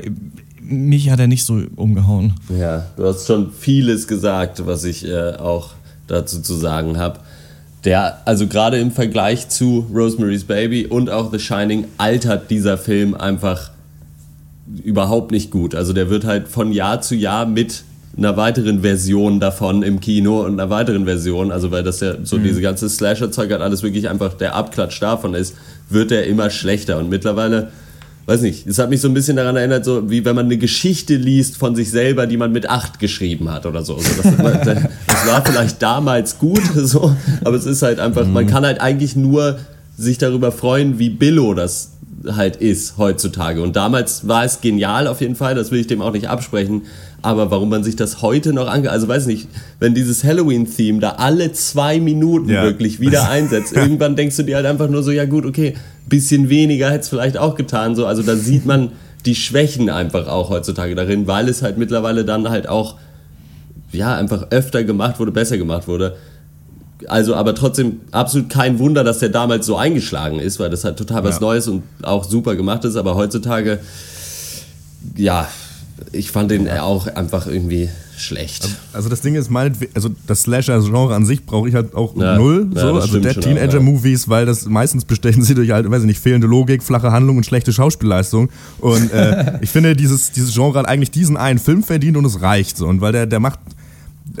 mich hat er nicht so umgehauen. Ja, du hast schon vieles gesagt, was ich äh, auch dazu zu sagen habe. Der, also gerade im Vergleich zu Rosemary's Baby und auch The Shining altert dieser Film einfach überhaupt nicht gut. Also der wird halt von Jahr zu Jahr mit einer weiteren Version davon im Kino und einer weiteren Version, also weil das ja so mhm. diese ganze Slasher-Zeug hat alles wirklich einfach der Abklatsch davon ist, wird der immer schlechter und mittlerweile weiß nicht, es hat mich so ein bisschen daran erinnert, so wie wenn man eine Geschichte liest von sich selber, die man mit acht geschrieben hat oder so. Also das, das, war vielleicht damals gut, *laughs* so, aber es ist halt einfach, mhm. man kann halt eigentlich nur sich darüber freuen, wie Billo das halt ist heutzutage. Und damals war es genial auf jeden Fall, das will ich dem auch nicht absprechen. Aber warum man sich das heute noch ange... Also weiß nicht, wenn dieses Halloween-Theme da alle zwei Minuten ja. wirklich wieder *laughs* einsetzt, irgendwann denkst du dir halt einfach nur so, ja gut, okay, bisschen weniger hätte es vielleicht auch getan. So, also da sieht man die Schwächen einfach auch heutzutage darin, weil es halt mittlerweile dann halt auch ja, einfach öfter gemacht wurde, besser gemacht wurde. Also, aber trotzdem absolut kein Wunder, dass der damals so eingeschlagen ist, weil das halt total was ja. Neues und auch super gemacht ist. Aber heutzutage, ja, ich fand den auch einfach irgendwie schlecht. Also, also das Ding ist, also das Slasher-Genre an sich brauche ich halt auch ja, null. Ja, so. Also der Teenager-Movies, weil das meistens bestechen sie durch halt, weiß ich nicht, fehlende Logik, flache Handlung und schlechte Schauspielleistung. Und äh, *laughs* ich finde, dieses, dieses Genre hat eigentlich diesen einen Film verdient und es reicht so. Und weil der, der macht,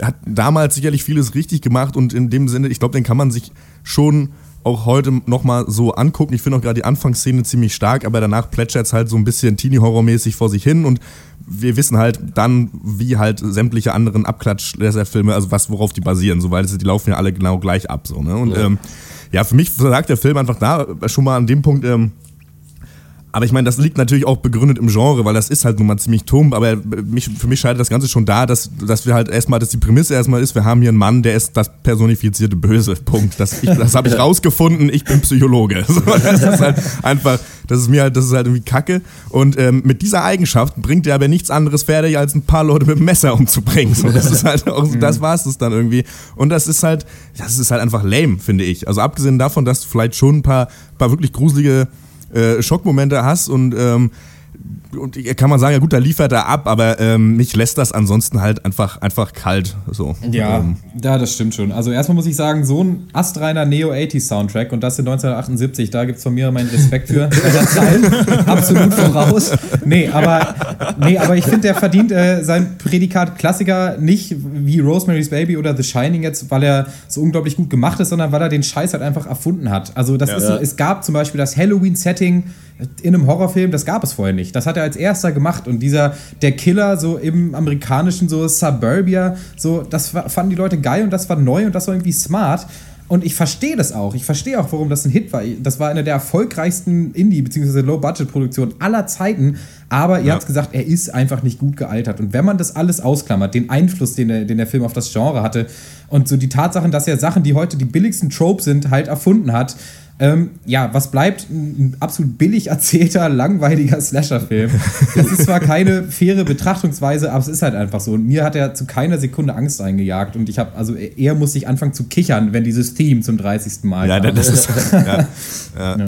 hat damals sicherlich vieles richtig gemacht und in dem Sinne, ich glaube, den kann man sich schon auch heute nochmal so angucken. Ich finde auch gerade die Anfangsszene ziemlich stark, aber danach plätschert es halt so ein bisschen Teenie-Horror-mäßig vor sich hin und wir wissen halt dann, wie halt sämtliche anderen Abklatsch-Filme, also was, worauf die basieren, so, weil die laufen ja alle genau gleich ab, so, ne? Und ja, ähm, ja für mich sagt der Film einfach da schon mal an dem Punkt, ähm, aber ich meine, das liegt natürlich auch begründet im Genre, weil das ist halt nun mal ziemlich tump, aber mich, für mich scheitert das Ganze schon da, dass, dass wir halt erstmal, dass die Prämisse erstmal ist, wir haben hier einen Mann, der ist das personifizierte Böse. Punkt. Das, das habe ich *laughs* rausgefunden, ich bin Psychologe. *laughs* So, das ist halt einfach, das ist mir halt, das ist halt irgendwie Kacke. Und ähm, mit dieser Eigenschaft bringt er aber nichts anderes fertig, als ein paar Leute mit dem Messer umzubringen. So, das ist halt auch, *laughs* das war es dann irgendwie. Und das ist halt, das ist halt einfach lame, finde ich. Also abgesehen davon, dass vielleicht schon ein paar, paar wirklich gruselige äh, Schockmomente hast und ähm, und kann man sagen, ja gut, da liefert er ab, aber ähm, mich lässt das ansonsten halt einfach, einfach kalt. So. Ja, ähm. ja, das stimmt schon. Also erstmal muss ich sagen, so ein astreiner Neo-80s-Soundtrack und das in 1978, da gibt es von mir meinen Respekt für. *laughs* Absolut voraus. Nee, aber, nee, aber ich finde, der verdient äh, sein Prädikat Klassiker nicht wie Rosemary's Baby oder The Shining jetzt, weil er so unglaublich gut gemacht ist, sondern weil er den Scheiß halt einfach erfunden hat. Also das ja, ist, ja. es gab zum Beispiel das Halloween-Setting, in einem Horrorfilm, das gab es vorher nicht. Das hat er als erster gemacht und dieser, der Killer so im amerikanischen so Suburbia, so, das fanden die Leute geil und das war neu und das war irgendwie smart. Und ich verstehe das auch. Ich verstehe auch, warum das ein Hit war. Das war eine der erfolgreichsten Indie- bzw. Low-Budget-Produktionen aller Zeiten. Aber ihr ja. habt gesagt, er ist einfach nicht gut gealtert. Und wenn man das alles ausklammert, den Einfluss, den der, den der Film auf das Genre hatte und so die Tatsachen, dass er Sachen, die heute die billigsten Tropes sind, halt erfunden hat, ähm, ja, was bleibt? Ein absolut billig erzählter, langweiliger Slasher-Film. Das ist zwar keine faire Betrachtungsweise, aber es ist halt einfach so. Und mir hat er zu keiner Sekunde Angst eingejagt. Und ich habe, also er muss sich anfangen zu kichern, wenn dieses Theme zum 30. Mal. Ja, das ist. *laughs* ja. ja. ja.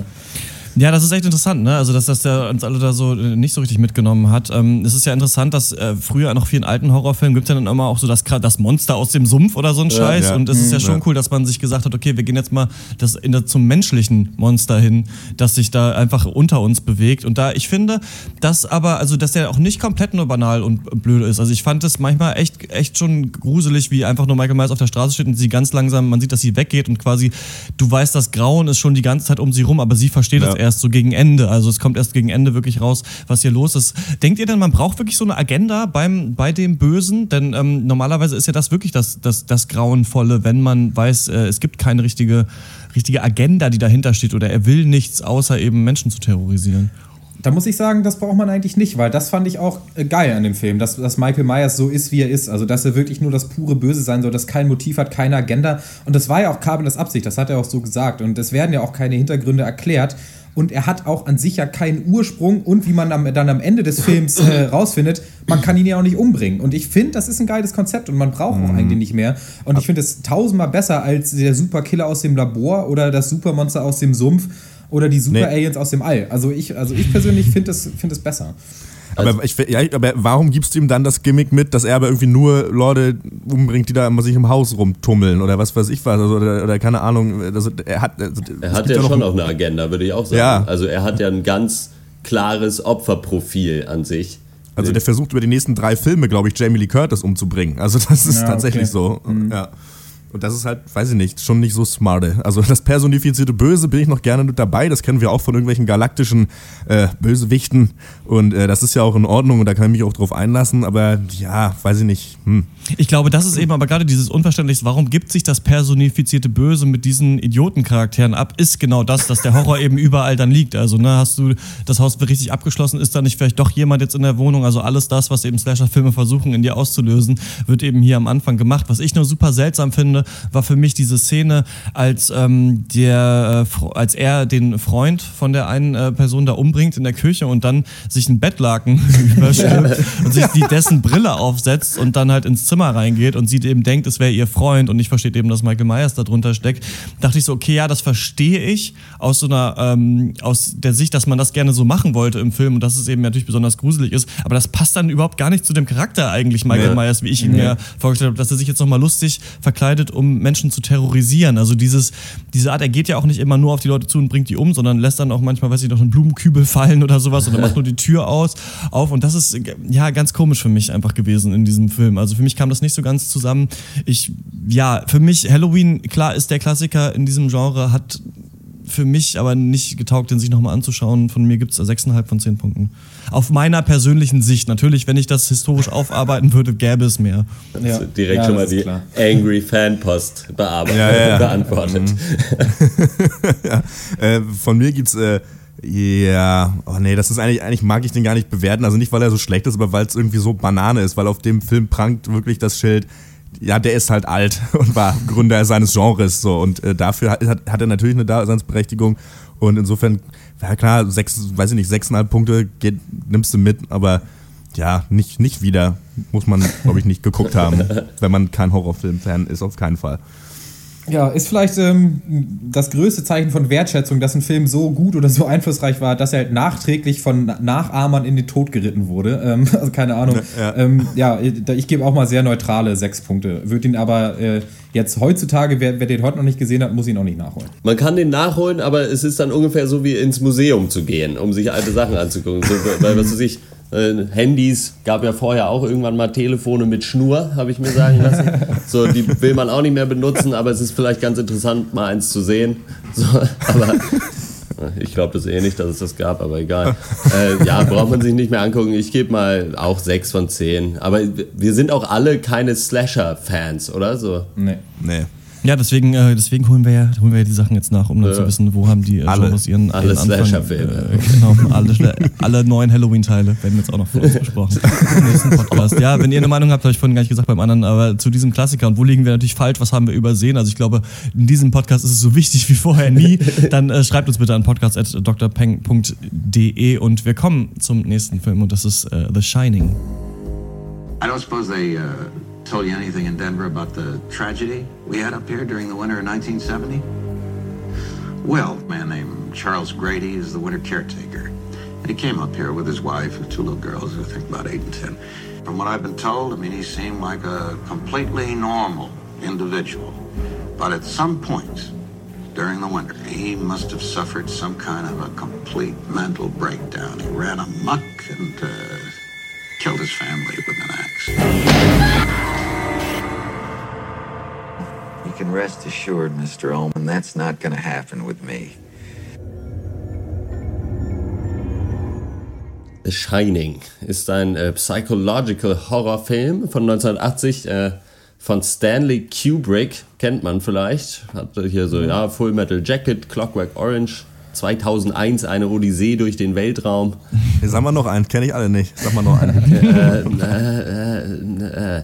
Ja, das ist echt interessant, ne? Also, dass das der uns alle da so äh, nicht so richtig mitgenommen hat. Ähm, es ist ja interessant, dass äh, früher noch vielen alten Horrorfilmen gibt es ja dann immer auch so das, das Monster aus dem Sumpf oder so ein Scheiß. Ja. Und es ist ja mhm. schon ja. cool, dass man sich gesagt hat, okay, wir gehen jetzt mal das in der, zum menschlichen Monster hin, das sich da einfach unter uns bewegt. Und da, ich finde, dass aber, also, dass der auch nicht komplett nur banal und blöd ist. Also, ich fand es manchmal echt, echt schon gruselig, wie einfach nur Michael Myers auf der Straße steht und sie ganz langsam, man sieht, dass sie weggeht und quasi, du weißt, das Grauen ist schon die ganze Zeit um sie rum, aber sie versteht es ja. erst erst so gegen Ende. Also es kommt erst gegen Ende wirklich raus, was hier los ist. Denkt ihr denn, man braucht wirklich so eine Agenda beim, bei dem Bösen? Denn ähm, normalerweise ist ja das wirklich das, das, das Grauenvolle, wenn man weiß, äh, es gibt keine richtige, richtige Agenda, die dahinter steht oder er will nichts, außer eben Menschen zu terrorisieren. Da muss ich sagen, das braucht man eigentlich nicht, weil das fand ich auch äh, geil an dem Film, dass, dass Michael Myers so ist, wie er ist. Also, dass er wirklich nur das pure Böse sein soll, dass kein Motiv hat, keine Agenda. Und das war ja auch Carpenters Absicht, das hat er auch so gesagt. Und es werden ja auch keine Hintergründe erklärt und er hat auch an sich ja keinen Ursprung und wie man am, dann am Ende des Films äh, *laughs* rausfindet, man kann ihn ja auch nicht umbringen. Und ich finde, das ist ein geiles Konzept und man braucht auch mhm. eigentlich nicht mehr. Und ich finde es tausendmal besser als der Superkiller aus dem Labor oder das Supermonster aus dem Sumpf oder die Super-Aliens nee. aus dem All. Also ich, also ich persönlich finde es find besser. Aber, also ich, ja, aber warum gibst du ihm dann das Gimmick mit, dass er aber irgendwie nur Leute umbringt, die da immer sich im Haus rumtummeln oder was weiß ich was? Also, oder, oder, keine Ahnung. Also, er hat, also, er hat ja schon auch eine Agenda, würde ich auch sagen. Ja. Also er hat ja ein ganz klares Opferprofil an sich. Also der versucht über die nächsten drei Filme, glaube ich, Jamie Lee Curtis umzubringen. Also das ist ja, tatsächlich okay. so. Mhm. Ja. Und das ist halt, weiß ich nicht, schon nicht so smart. Also das personifizierte Böse bin ich noch gerne mit dabei. Das kennen wir auch von irgendwelchen galaktischen äh, Bösewichten. Und äh, das ist ja auch in Ordnung und da kann ich mich auch drauf einlassen. Aber ja, weiß ich nicht. Hm. Ich glaube, das ist eben aber gerade dieses Unverständliche, warum gibt sich das personifizierte Böse mit diesen Idiotencharakteren ab, ist genau das, dass der Horror eben überall dann liegt. Also, ne, hast du das Haus richtig abgeschlossen, ist da nicht vielleicht doch jemand jetzt in der Wohnung? Also alles das, was eben Slasher-Filme versuchen, in dir auszulösen, wird eben hier am Anfang gemacht. Was ich nur super seltsam finde, war für mich diese Szene, als ähm, der, äh, als er den Freund von der einen äh, Person da umbringt in der Küche und dann sich ein Bettlaken *laughs* überstülpt und sich die, dessen Brille aufsetzt und dann halt ins Zimmer reingeht und sie eben denkt, es wäre ihr Freund und nicht versteht eben, dass Michael Myers da drunter steckt, dachte ich so, okay, ja, das verstehe ich aus so einer, ähm, aus der Sicht, dass man das gerne so machen wollte im Film und dass es eben natürlich besonders gruselig ist, aber das passt dann überhaupt gar nicht zu dem Charakter eigentlich Michael nee. Myers, wie ich ihn nee. mir vorgestellt habe, dass er sich jetzt nochmal lustig verkleidet, um Menschen zu terrorisieren. Also dieses, diese Art, er geht ja auch nicht immer nur auf die Leute zu und bringt die um, sondern lässt dann auch manchmal, weiß ich noch, einen Blumenkübel fallen oder sowas oder macht nur die Tür aus, auf und das ist ja ganz komisch für mich einfach gewesen in diesem Film. Also für mich kam das nicht so ganz zusammen. Ich, ja, für mich Halloween, klar, ist der Klassiker in diesem Genre, hat für mich aber nicht getaugt, den sich nochmal anzuschauen. Von mir gibt es 6,5 von 10 Punkten. Auf meiner persönlichen Sicht. Natürlich, wenn ich das historisch aufarbeiten würde, gäbe es mehr. Ja. Also direkt ja, schon mal die klar. Angry Fanpost bearbeitet, ja, beantwortet. Mhm. *laughs* *laughs* äh, von mir gibt es. Äh ja, oh nee, das ist eigentlich, eigentlich mag ich den gar nicht bewerten. Also nicht, weil er so schlecht ist, aber weil es irgendwie so Banane ist, weil auf dem Film prangt wirklich das Schild, ja, der ist halt alt *laughs* und war Gründer seines Genres so und äh, dafür hat, hat, er natürlich eine Daseinsberechtigung und insofern, ja klar, sechs, weiß ich nicht, sechseinhalb Punkte geht, nimmst du mit, aber ja, nicht, nicht wieder, muss man, glaube ich, nicht geguckt haben, *laughs* wenn man kein Horrorfilm-Fan ist, auf keinen Fall. Ja, ist vielleicht ähm, das größte Zeichen von Wertschätzung, dass ein Film so gut oder so einflussreich war, dass er halt nachträglich von Nachahmern in den Tod geritten wurde. *laughs* Ähm, also keine Ahnung. Ja, ähm, ja ich gebe auch mal sehr neutrale sechs Punkte. Würde ihn aber äh, jetzt heutzutage, wer, wer, den heute noch nicht gesehen hat, muss ihn auch nicht nachholen. Man kann den nachholen, aber es ist dann ungefähr so wie ins Museum zu gehen, um sich alte Sachen anzugucken. So, weil, was weiß ich, äh, Handys, gab ja vorher auch irgendwann mal Telefone mit Schnur, habe ich mir sagen lassen. *laughs* So, die will man auch nicht mehr benutzen, aber es ist vielleicht ganz interessant, mal eins zu sehen. So, *laughs* aber ich glaube das eh nicht, dass es das gab, aber egal. *laughs* Äh, ja, braucht man sich nicht mehr angucken. Ich gebe mal auch 6 von 10. Aber wir sind auch alle keine Slasher-Fans, oder so? Nee. Nee. Ja, deswegen, äh, deswegen holen wir ja holen wir ja die Sachen jetzt nach, um dann ja. zu wissen, wo haben die äh, alle, Genres ihren, alle ihren Slasher-Filme. Äh, genau, alle, alle neuen Halloween-Teile werden jetzt auch noch von uns besprochen *laughs* im nächsten Podcast. Ja, wenn ihr eine Meinung habt, habe ich vorhin gar nicht gesagt beim anderen, aber zu diesem Klassiker und wo liegen wir natürlich falsch, was haben wir übersehen? Also ich glaube, in diesem Podcast ist es so wichtig wie vorher nie. Dann äh, schreibt uns bitte an podcast.drpeng.de und wir kommen zum nächsten Film und das ist äh, The Shining. I don't suppose they uh told you anything in Denver about the tragedy we had up here during the winter of 1970? Well, a man named Charles Grady is the winter caretaker. And he came up here with his wife and two little girls I think about eight and ten. From what I've been told, I mean, he seemed like a completely normal individual. But at some point during the winter, he must have suffered some kind of a complete mental breakdown. He ran amuck and uh, killed his family with an axe. You can rest assured, Mr. Ullman, that's not going to happen with me. The Shining ist ein äh, Psychological Horrorfilm von 1980 äh, von Stanley Kubrick, kennt man vielleicht. Hat hier so, ja, Full Metal Jacket, Clockwork Orange, 2001 eine Odyssee durch den Weltraum. Sag mal noch einen, kenne ich alle nicht. Sag mal noch einen. *laughs* äh, äh, äh,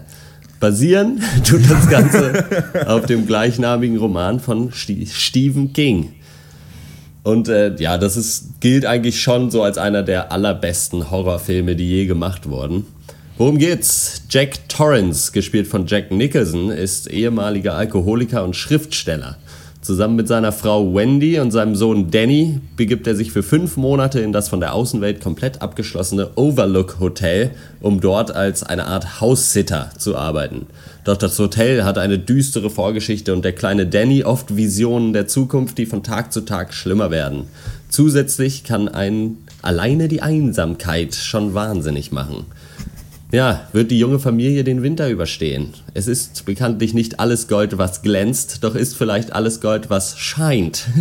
Basieren *laughs* tut das Ganze auf dem gleichnamigen Roman von Stephen King. Und äh, ja, das ist, gilt eigentlich schon so als einer der allerbesten Horrorfilme, die je gemacht wurden. Worum geht's? Jack Torrance, gespielt von Jack Nicholson, ist ehemaliger Alkoholiker und Schriftsteller. Zusammen mit seiner Frau Wendy und seinem Sohn Danny begibt er sich für fünf Monate in das von der Außenwelt komplett abgeschlossene Overlook Hotel, um dort als eine Art Haussitter zu arbeiten. Doch das Hotel hat eine düstere Vorgeschichte und der kleine Danny oft Visionen der Zukunft, die von Tag zu Tag schlimmer werden. Zusätzlich kann einen alleine die Einsamkeit schon wahnsinnig machen. Ja, wird die junge Familie den Winter überstehen? Es ist bekanntlich nicht alles Gold, was glänzt, doch ist vielleicht alles Gold, was scheint. *laughs*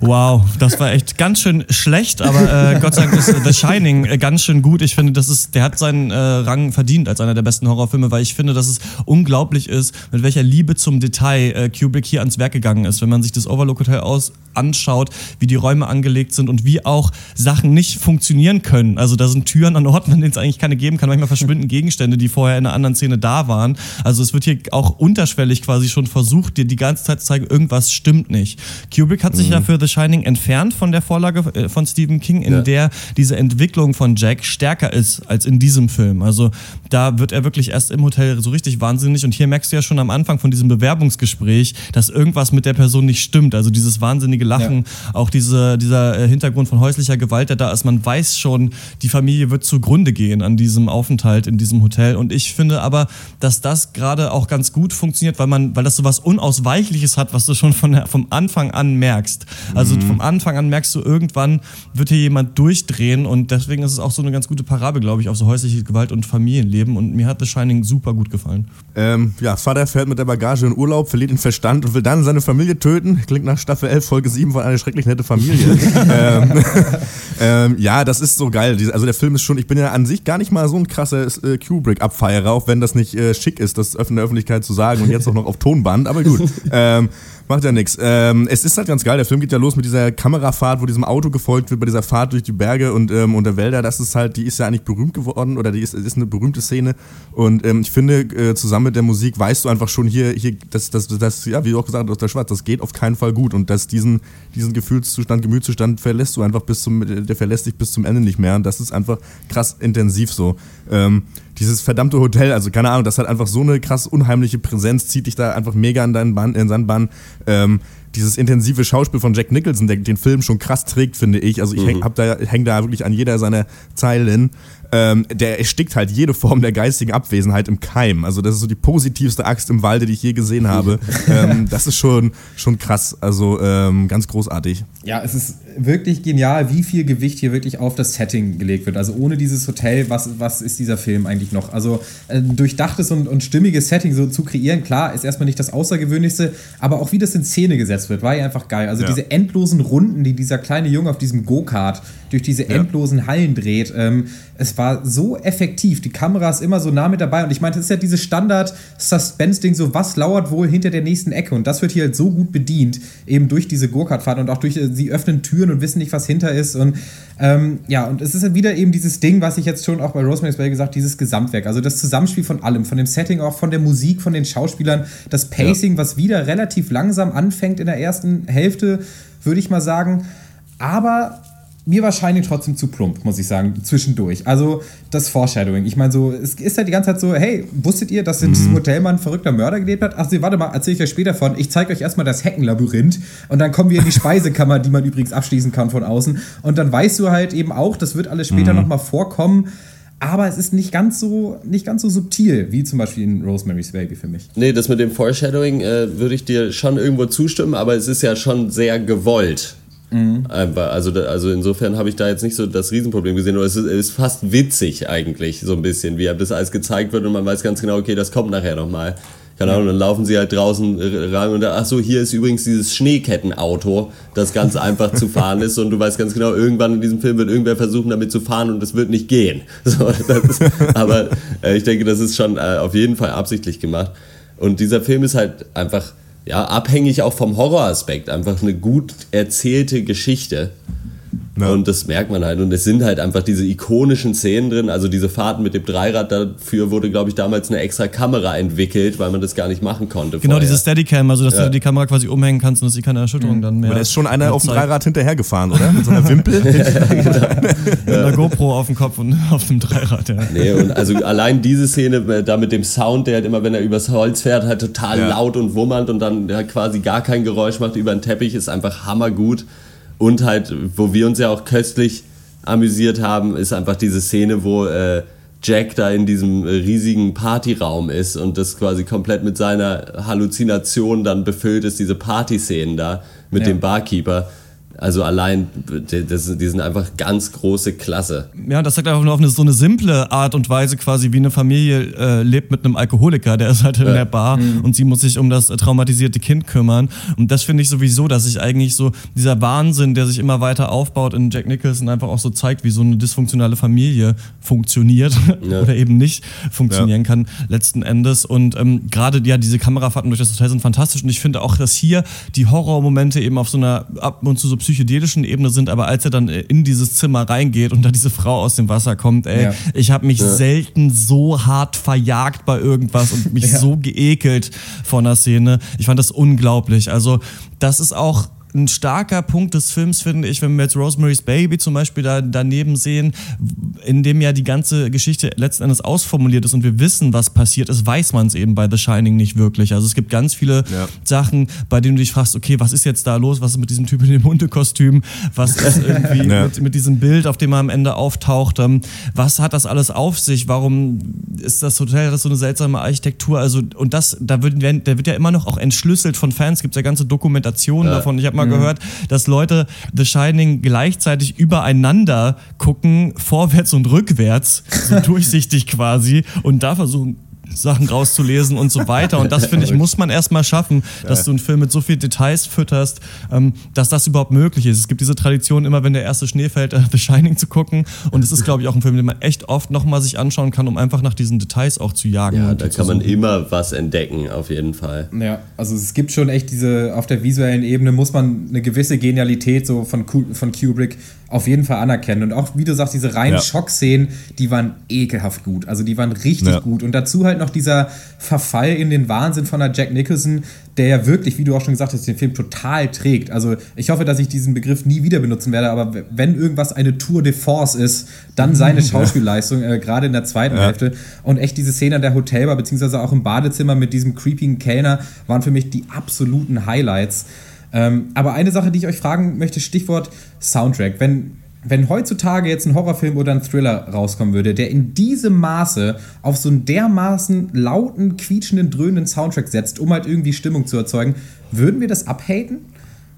Wow, das war echt ganz schön schlecht, aber äh, *laughs* Gott sei Dank ist The Shining äh, ganz schön gut. Ich finde, das ist, der hat seinen äh, Rang verdient als einer der besten Horrorfilme, weil ich finde, dass es unglaublich ist, mit welcher Liebe zum Detail äh, Kubrick hier ans Werk gegangen ist. Wenn man sich das Overlook Hotel aus anschaut, wie die Räume angelegt sind und wie auch Sachen nicht funktionieren können. Also da sind Türen an Orten, an denen es eigentlich keine geben kann. Manchmal verschwinden Gegenstände, die vorher in einer anderen Szene da waren. Also es wird hier auch unterschwellig quasi schon versucht, dir die ganze Zeit zu zeigen, irgendwas stimmt nicht. Kubrick hat sich mhm. ja für The Shining entfernt von der Vorlage äh, von Stephen King, in ja. der diese Entwicklung von Jack stärker ist als in diesem Film. Also da wird er wirklich erst im Hotel so richtig wahnsinnig und hier merkst du ja schon am Anfang von diesem Bewerbungsgespräch, dass irgendwas mit der Person nicht stimmt. Also dieses wahnsinnige Lachen, ja. auch diese, dieser äh, Hintergrund von häuslicher Gewalt, der da ist. Man weiß schon, die Familie wird zugrunde gehen an diesem Aufenthalt in diesem Hotel und ich finde aber, dass das gerade auch ganz gut funktioniert, weil man, weil das so was Unausweichliches hat, was du schon von vom Anfang an merkst. Also mhm. vom Anfang an merkst du, irgendwann wird hier jemand durchdrehen und deswegen ist es auch so eine ganz gute Parabel, glaube ich, auf so häusliche Gewalt und Familienleben und mir hat The Shining super gut gefallen. Ähm, ja, Vater fährt mit der Bagage in Urlaub, verliert den Verstand und will dann seine Familie töten. Klingt nach Staffel 11, Folge 7 von einer schrecklich nette Familie. *laughs* ähm, *laughs* ähm, ja, das ist so geil. Also der Film ist schon, ich bin ja an sich gar nicht mal so ein krasser äh, Kubrick-Abfeierer, auch wenn das nicht äh, schick ist, das in der Öffentlichkeit zu sagen und jetzt auch noch auf Tonband, aber gut. *laughs* ähm, Macht ja nichts. Ähm, es ist halt ganz geil. Der Film geht ja los mit dieser Kamerafahrt, wo diesem Auto gefolgt wird bei dieser Fahrt durch die Berge und, ähm, und der Wälder. Das ist halt, die ist ja eigentlich berühmt geworden oder die ist, ist eine berühmte Szene. Und ähm, ich finde, äh, zusammen mit der Musik weißt du einfach schon hier, hier, das, das, das, ja, wie du auch gesagt hast, der Schwarz, das geht auf keinen Fall gut. Und dass diesen, diesen Gefühlszustand, Gemütszustand verlässt du einfach bis zum, der verlässt dich bis zum Ende nicht mehr. Und das ist einfach krass intensiv so. Ähm, dieses verdammte Hotel, also keine Ahnung, das hat einfach so eine krass unheimliche Präsenz, zieht dich da einfach mega in deinen Bann, in seinen Bann. Ähm, dieses intensive Schauspiel von Jack Nicholson, der den Film schon krass trägt, finde ich. Also ich mhm. häng, da, häng da wirklich an jeder seiner Zeilen ähm, der erstickt halt jede Form der geistigen Abwesenheit im Keim. Also das ist so die positivste Axt im Walde, die ich je gesehen habe. *laughs* ähm, das ist schon, schon krass, also ähm, ganz großartig. Ja, es ist wirklich genial, wie viel Gewicht hier wirklich auf das Setting gelegt wird. Also ohne dieses Hotel, was, was ist dieser Film eigentlich noch? Also äh, durchdachtes und, und stimmiges Setting so zu kreieren, klar, ist erstmal nicht das Außergewöhnlichste, aber auch wie das in Szene gesetzt wird, war ja einfach geil. Also ja. diese endlosen Runden, die dieser kleine Junge auf diesem Go-Kart durch diese endlosen Hallen dreht. Ähm, es war so effektiv. Die Kamera ist immer so nah mit dabei. Und ich meine, das ist ja dieses Standard-Suspense-Ding, so was lauert wohl hinter der nächsten Ecke. Und das wird hier halt so gut bedient, eben durch diese Gurkart-Fahrt und auch durch, äh, sie öffnen Türen und wissen nicht, was hinter ist. Und ähm, ja, und es ist ja wieder eben dieses Ding, was ich jetzt schon auch bei Rosemary's Baby gesagt dieses Gesamtwerk. Also das Zusammenspiel von allem, von dem Setting, auch von der Musik, von den Schauspielern, das Pacing, ja. was wieder relativ langsam anfängt in der ersten Hälfte, würde ich mal sagen. Aber mir war Shining trotzdem zu plump, muss ich sagen, zwischendurch. Also das Foreshadowing. Ich meine, so, es ist halt die ganze Zeit so, hey, wusstet ihr, dass in mhm. diesem Hotel mal ein verrückter Mörder gelebt hat? Ach, warte mal, erzähle ich euch später von. Ich zeige euch erstmal das Heckenlabyrinth und dann kommen wir in die *laughs* Speisekammer, die man übrigens abschließen kann von außen. Und dann weißt du halt eben auch, das wird alles später mhm. nochmal vorkommen. Aber es ist nicht ganz so, nicht ganz so subtil, wie zum Beispiel in Rosemary's Baby für mich. Nee, das mit dem Foreshadowing äh, würde ich dir schon irgendwo zustimmen, aber es ist ja schon sehr gewollt. Mhm. Also, also insofern habe ich da jetzt nicht so das Riesenproblem gesehen. Oder es ist, ist, fast witzig eigentlich, so ein bisschen, wie das alles gezeigt wird und man weiß ganz genau, okay, das kommt nachher nochmal. Keine Ahnung, dann laufen sie halt draußen rein und da, ach so, hier ist übrigens dieses Schneekettenauto, das ganz einfach zu fahren ist und du weißt ganz genau, irgendwann in diesem Film wird irgendwer versuchen, damit zu fahren und es wird nicht gehen. *laughs* So, ist, aber äh, ich denke, das ist schon äh, auf jeden Fall absichtlich gemacht. Und dieser Film ist halt einfach ja, abhängig auch vom Horroraspekt, einfach eine gut erzählte Geschichte. Ja. Und das merkt man halt. Und es sind halt einfach diese ikonischen Szenen drin. Also diese Fahrten mit dem Dreirad, dafür wurde, glaube ich, damals eine extra Kamera entwickelt, weil man das gar nicht machen konnte. Genau, vorher. diese Steadicam, also dass ja. du die Kamera quasi umhängen kannst und dass sie keine Erschütterung mhm. dann mehr. Aber da ist schon einer auf dem Dreirad hinterhergefahren, oder? Mit so einer Wimpel? *laughs* ja, genau. Mit einer GoPro auf dem Kopf und *laughs* auf dem Dreirad, ja. Nee, und also allein diese Szene äh, da mit dem Sound, der halt immer, wenn er übers Holz fährt, halt total laut und wummernd und dann halt quasi gar kein Geräusch macht über den Teppich, ist einfach hammergut. Und halt, wo wir uns ja auch köstlich amüsiert haben, ist einfach diese Szene, wo äh, Jack da in diesem riesigen Partyraum ist und das quasi komplett mit seiner Halluzination dann befüllt ist, diese Partyszenen da mit ja. dem Barkeeper. Also allein, das, die sind einfach ganz große Klasse. Ja, das sagt einfach nur auf eine, so eine simple Art und Weise quasi, wie eine Familie äh, lebt mit einem Alkoholiker, der ist halt in ja. der Bar mhm. und sie muss sich um das traumatisierte Kind kümmern. Und das finde ich sowieso, dass sich eigentlich so dieser Wahnsinn, der sich immer weiter aufbaut in Jack Nicholson, einfach auch so zeigt, wie so eine dysfunktionale Familie funktioniert *laughs* ja. oder eben nicht funktionieren ja. kann letzten Endes. Und ähm, gerade ja, diese Kamerafahrten durch das Hotel sind fantastisch. Und ich finde auch, dass hier die Horrormomente eben auf so einer ab und zu so psychedelischen Ebene sind, aber als er dann äh, in dieses Zimmer reingeht und da diese Frau aus dem Wasser kommt, ey, ja. ich habe mich ja. selten so hart verjagt bei irgendwas und mich *laughs* ja. so geekelt von der Szene. Ich fand das unglaublich. Also, das ist auch ein starker Punkt des Films, finde ich, wenn wir jetzt Rosemary's Baby zum Beispiel da, daneben sehen, in dem ja die ganze Geschichte letzten Endes ausformuliert ist und wir wissen, was passiert ist, weiß man es eben bei The Shining nicht wirklich. Also es gibt ganz viele ja. Sachen, bei denen du dich fragst, okay, was ist jetzt da los? Was ist mit diesem Typ in dem Hundekostüm? Was ist irgendwie *laughs* ja. mit, mit, diesem Bild, auf dem er am Ende auftaucht? Ähm, was hat das alles auf sich? Warum ist das Hotel, das so eine seltsame Architektur? Also, und das, da wird, der wird ja immer noch auch entschlüsselt von Fans, gibt es ja ganze Dokumentationen ja. davon. Ich habe mal mal mhm. gehört, dass Leute The Shining gleichzeitig übereinander gucken, vorwärts und rückwärts, so *laughs* durchsichtig quasi, und da versuchen Sachen rauszulesen und so weiter. Und das, *laughs* finde ich, muss man erstmal schaffen, dass du einen Film mit so vielen Details fütterst, ähm, dass das überhaupt möglich ist. Es gibt diese Tradition, immer wenn der erste Schnee fällt, äh, The Shining zu gucken. Und es ist, *laughs* glaube ich, auch ein Film, den man echt oft nochmal sich anschauen kann, um einfach nach diesen Details auch zu jagen. Ja, da kann man immer was entdecken, auf jeden Fall. Ja, also es gibt schon echt diese, auf der visuellen Ebene muss man eine gewisse Genialität so von, von Kubrick auf jeden Fall anerkennen. Und auch, wie du sagst, diese reinen ja. Schockszenen, die waren ekelhaft gut. Also die waren richtig ja. gut. Und dazu halt noch dieser Verfall in den Wahnsinn von der Jack Nicholson, der ja wirklich, wie du auch schon gesagt hast, den Film total trägt. Also ich hoffe, dass ich diesen Begriff nie wieder benutzen werde, aber wenn irgendwas eine Tour de Force ist, dann seine *laughs* Schauspielleistung, äh, gerade in der zweiten ja. Hälfte. Und echt diese Szene an der Hotelbar, beziehungsweise auch im Badezimmer mit diesem creepigen Kellner, waren für mich die absoluten Highlights. Ähm, aber eine Sache, die ich euch fragen möchte, Stichwort Soundtrack. Wenn, wenn heutzutage jetzt ein Horrorfilm oder ein Thriller rauskommen würde, der in diesem Maße auf so einen dermaßen lauten, quietschenden, dröhnenden Soundtrack setzt, um halt irgendwie Stimmung zu erzeugen, würden wir das abhaten?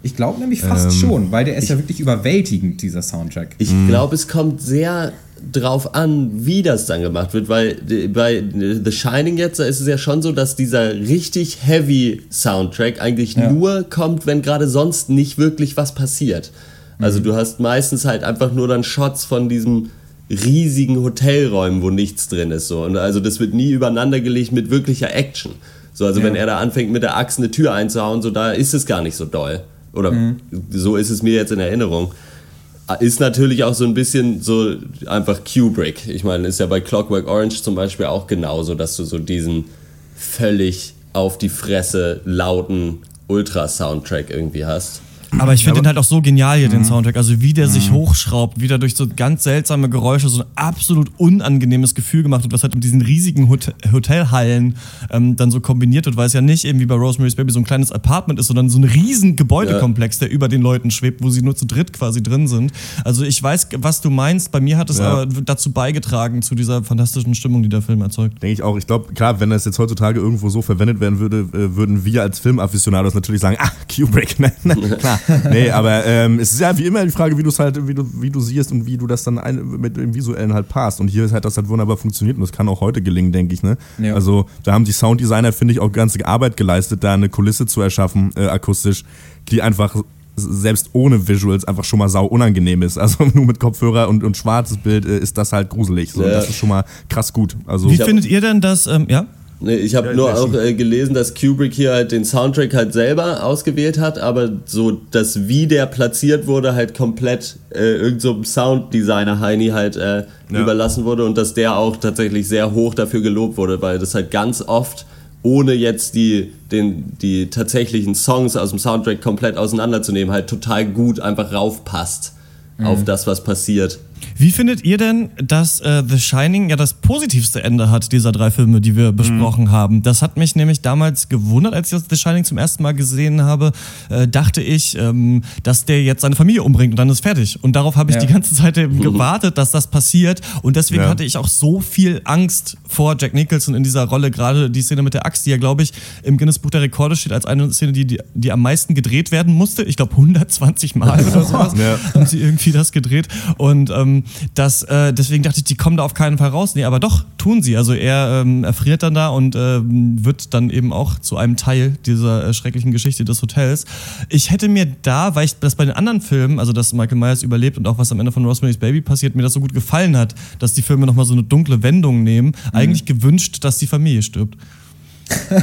Ich glaube nämlich fast ähm, schon, weil der ist ja wirklich überwältigend, dieser Soundtrack. Ich glaube, es kommt sehr drauf an, wie das dann gemacht wird, weil bei The Shining jetzt, da ist es ja schon so, dass dieser richtig heavy Soundtrack eigentlich ja. nur kommt, wenn gerade sonst nicht wirklich was passiert. Also mhm. du hast meistens halt einfach nur dann Shots von diesem riesigen Hotelräumen, wo nichts drin ist. So. Und also das wird nie übereinander gelegt mit wirklicher Action. So, also ja. wenn er da anfängt mit der Axt eine Tür einzuhauen, so da ist es gar nicht so doll. Oder mhm. so ist es mir jetzt in Erinnerung ist natürlich auch so ein bisschen so einfach Kubrick. Ich meine, ist ja bei Clockwork Orange zum Beispiel auch genauso, dass du so diesen völlig auf die Fresse lauten Ultra-Soundtrack irgendwie hast. Aber ich finde den halt auch so genial hier, mhm. den Soundtrack. Also wie der mhm. sich hochschraubt, wie der durch so ganz seltsame Geräusche so ein absolut unangenehmes Gefühl gemacht wird, was halt mit diesen riesigen Hot Hotelhallen ähm, dann so kombiniert wird, weil es ja nicht eben wie bei Rosemary's Baby so ein kleines Apartment ist, sondern so ein riesen Gebäudekomplex, ja. der über den Leuten schwebt, wo sie nur zu dritt quasi drin sind. Also ich weiß, was du meinst. Bei mir hat es ja. aber dazu beigetragen, zu dieser fantastischen Stimmung, die der Film erzeugt. Denke ich auch. Ich glaube, klar, wenn das jetzt heutzutage irgendwo so verwendet werden würde, äh, würden wir als Filmafficionados natürlich sagen, ah, Kubrick, ne, *laughs* ne, klar. *laughs* nee, aber ähm, es ist ja wie immer die Frage, wie du es halt, wie du, wie du siehst und wie du das dann ein, mit dem Visuellen halt passt. Und hier hat das halt wunderbar funktioniert und das kann auch heute gelingen, denke ich. Ne? Ja. Also da haben die Sounddesigner, finde ich, auch ganze Arbeit geleistet, da eine Kulisse zu erschaffen, äh, akustisch, die einfach selbst ohne Visuals einfach schon mal sau unangenehm ist. Also *laughs* nur mit Kopfhörer und, und schwarzes Bild äh, ist das halt gruselig. So, ja. Das ist schon mal krass gut. Also, Wie findet ihr denn das, ähm, ja? Nee, ich habe ja, nur auch äh, gelesen, dass Kubrick hier halt den Soundtrack halt selber ausgewählt hat, aber so das, wie der platziert wurde, halt komplett äh, irgendeinem so Sounddesigner Heini halt äh, ja. überlassen wurde und dass der auch tatsächlich sehr hoch dafür gelobt wurde, weil das halt ganz oft ohne jetzt die, den, die tatsächlichen Songs aus dem Soundtrack komplett auseinanderzunehmen, halt total gut einfach raufpasst mhm. auf das, was passiert. Wie findet ihr denn, dass äh, The Shining ja das positivste Ende hat, dieser drei Filme, die wir besprochen mhm. haben? Das hat mich nämlich damals gewundert, als ich The Shining zum ersten Mal gesehen habe, äh, dachte ich, ähm, dass der jetzt seine Familie umbringt und dann ist fertig. Und darauf habe ich ja. die ganze Zeit eben *laughs* gewartet, dass das passiert. Und deswegen ja. hatte ich auch so viel Angst vor Jack Nicholson in dieser Rolle, gerade die Szene mit der Axt, die ja, glaube ich, im Guinness Buch der Rekorde steht als eine Szene, die, die, die am meisten gedreht werden musste. Ich glaube 120 Mal *laughs* oder sowas ja. haben sie irgendwie das gedreht. Und ähm, das, äh, deswegen dachte ich, die kommen da auf keinen Fall raus. Nee, aber doch, tun sie. Also er ähm, erfriert dann da und äh, wird dann eben auch zu einem Teil dieser äh, schrecklichen Geschichte des Hotels. Ich hätte mir da, weil ich das bei den anderen Filmen, also dass Michael Myers überlebt und auch was am Ende von Rosemary's Baby passiert, mir das so gut gefallen hat, dass die Filme nochmal so eine dunkle Wendung nehmen, mhm. eigentlich gewünscht, dass die Familie stirbt. *laughs*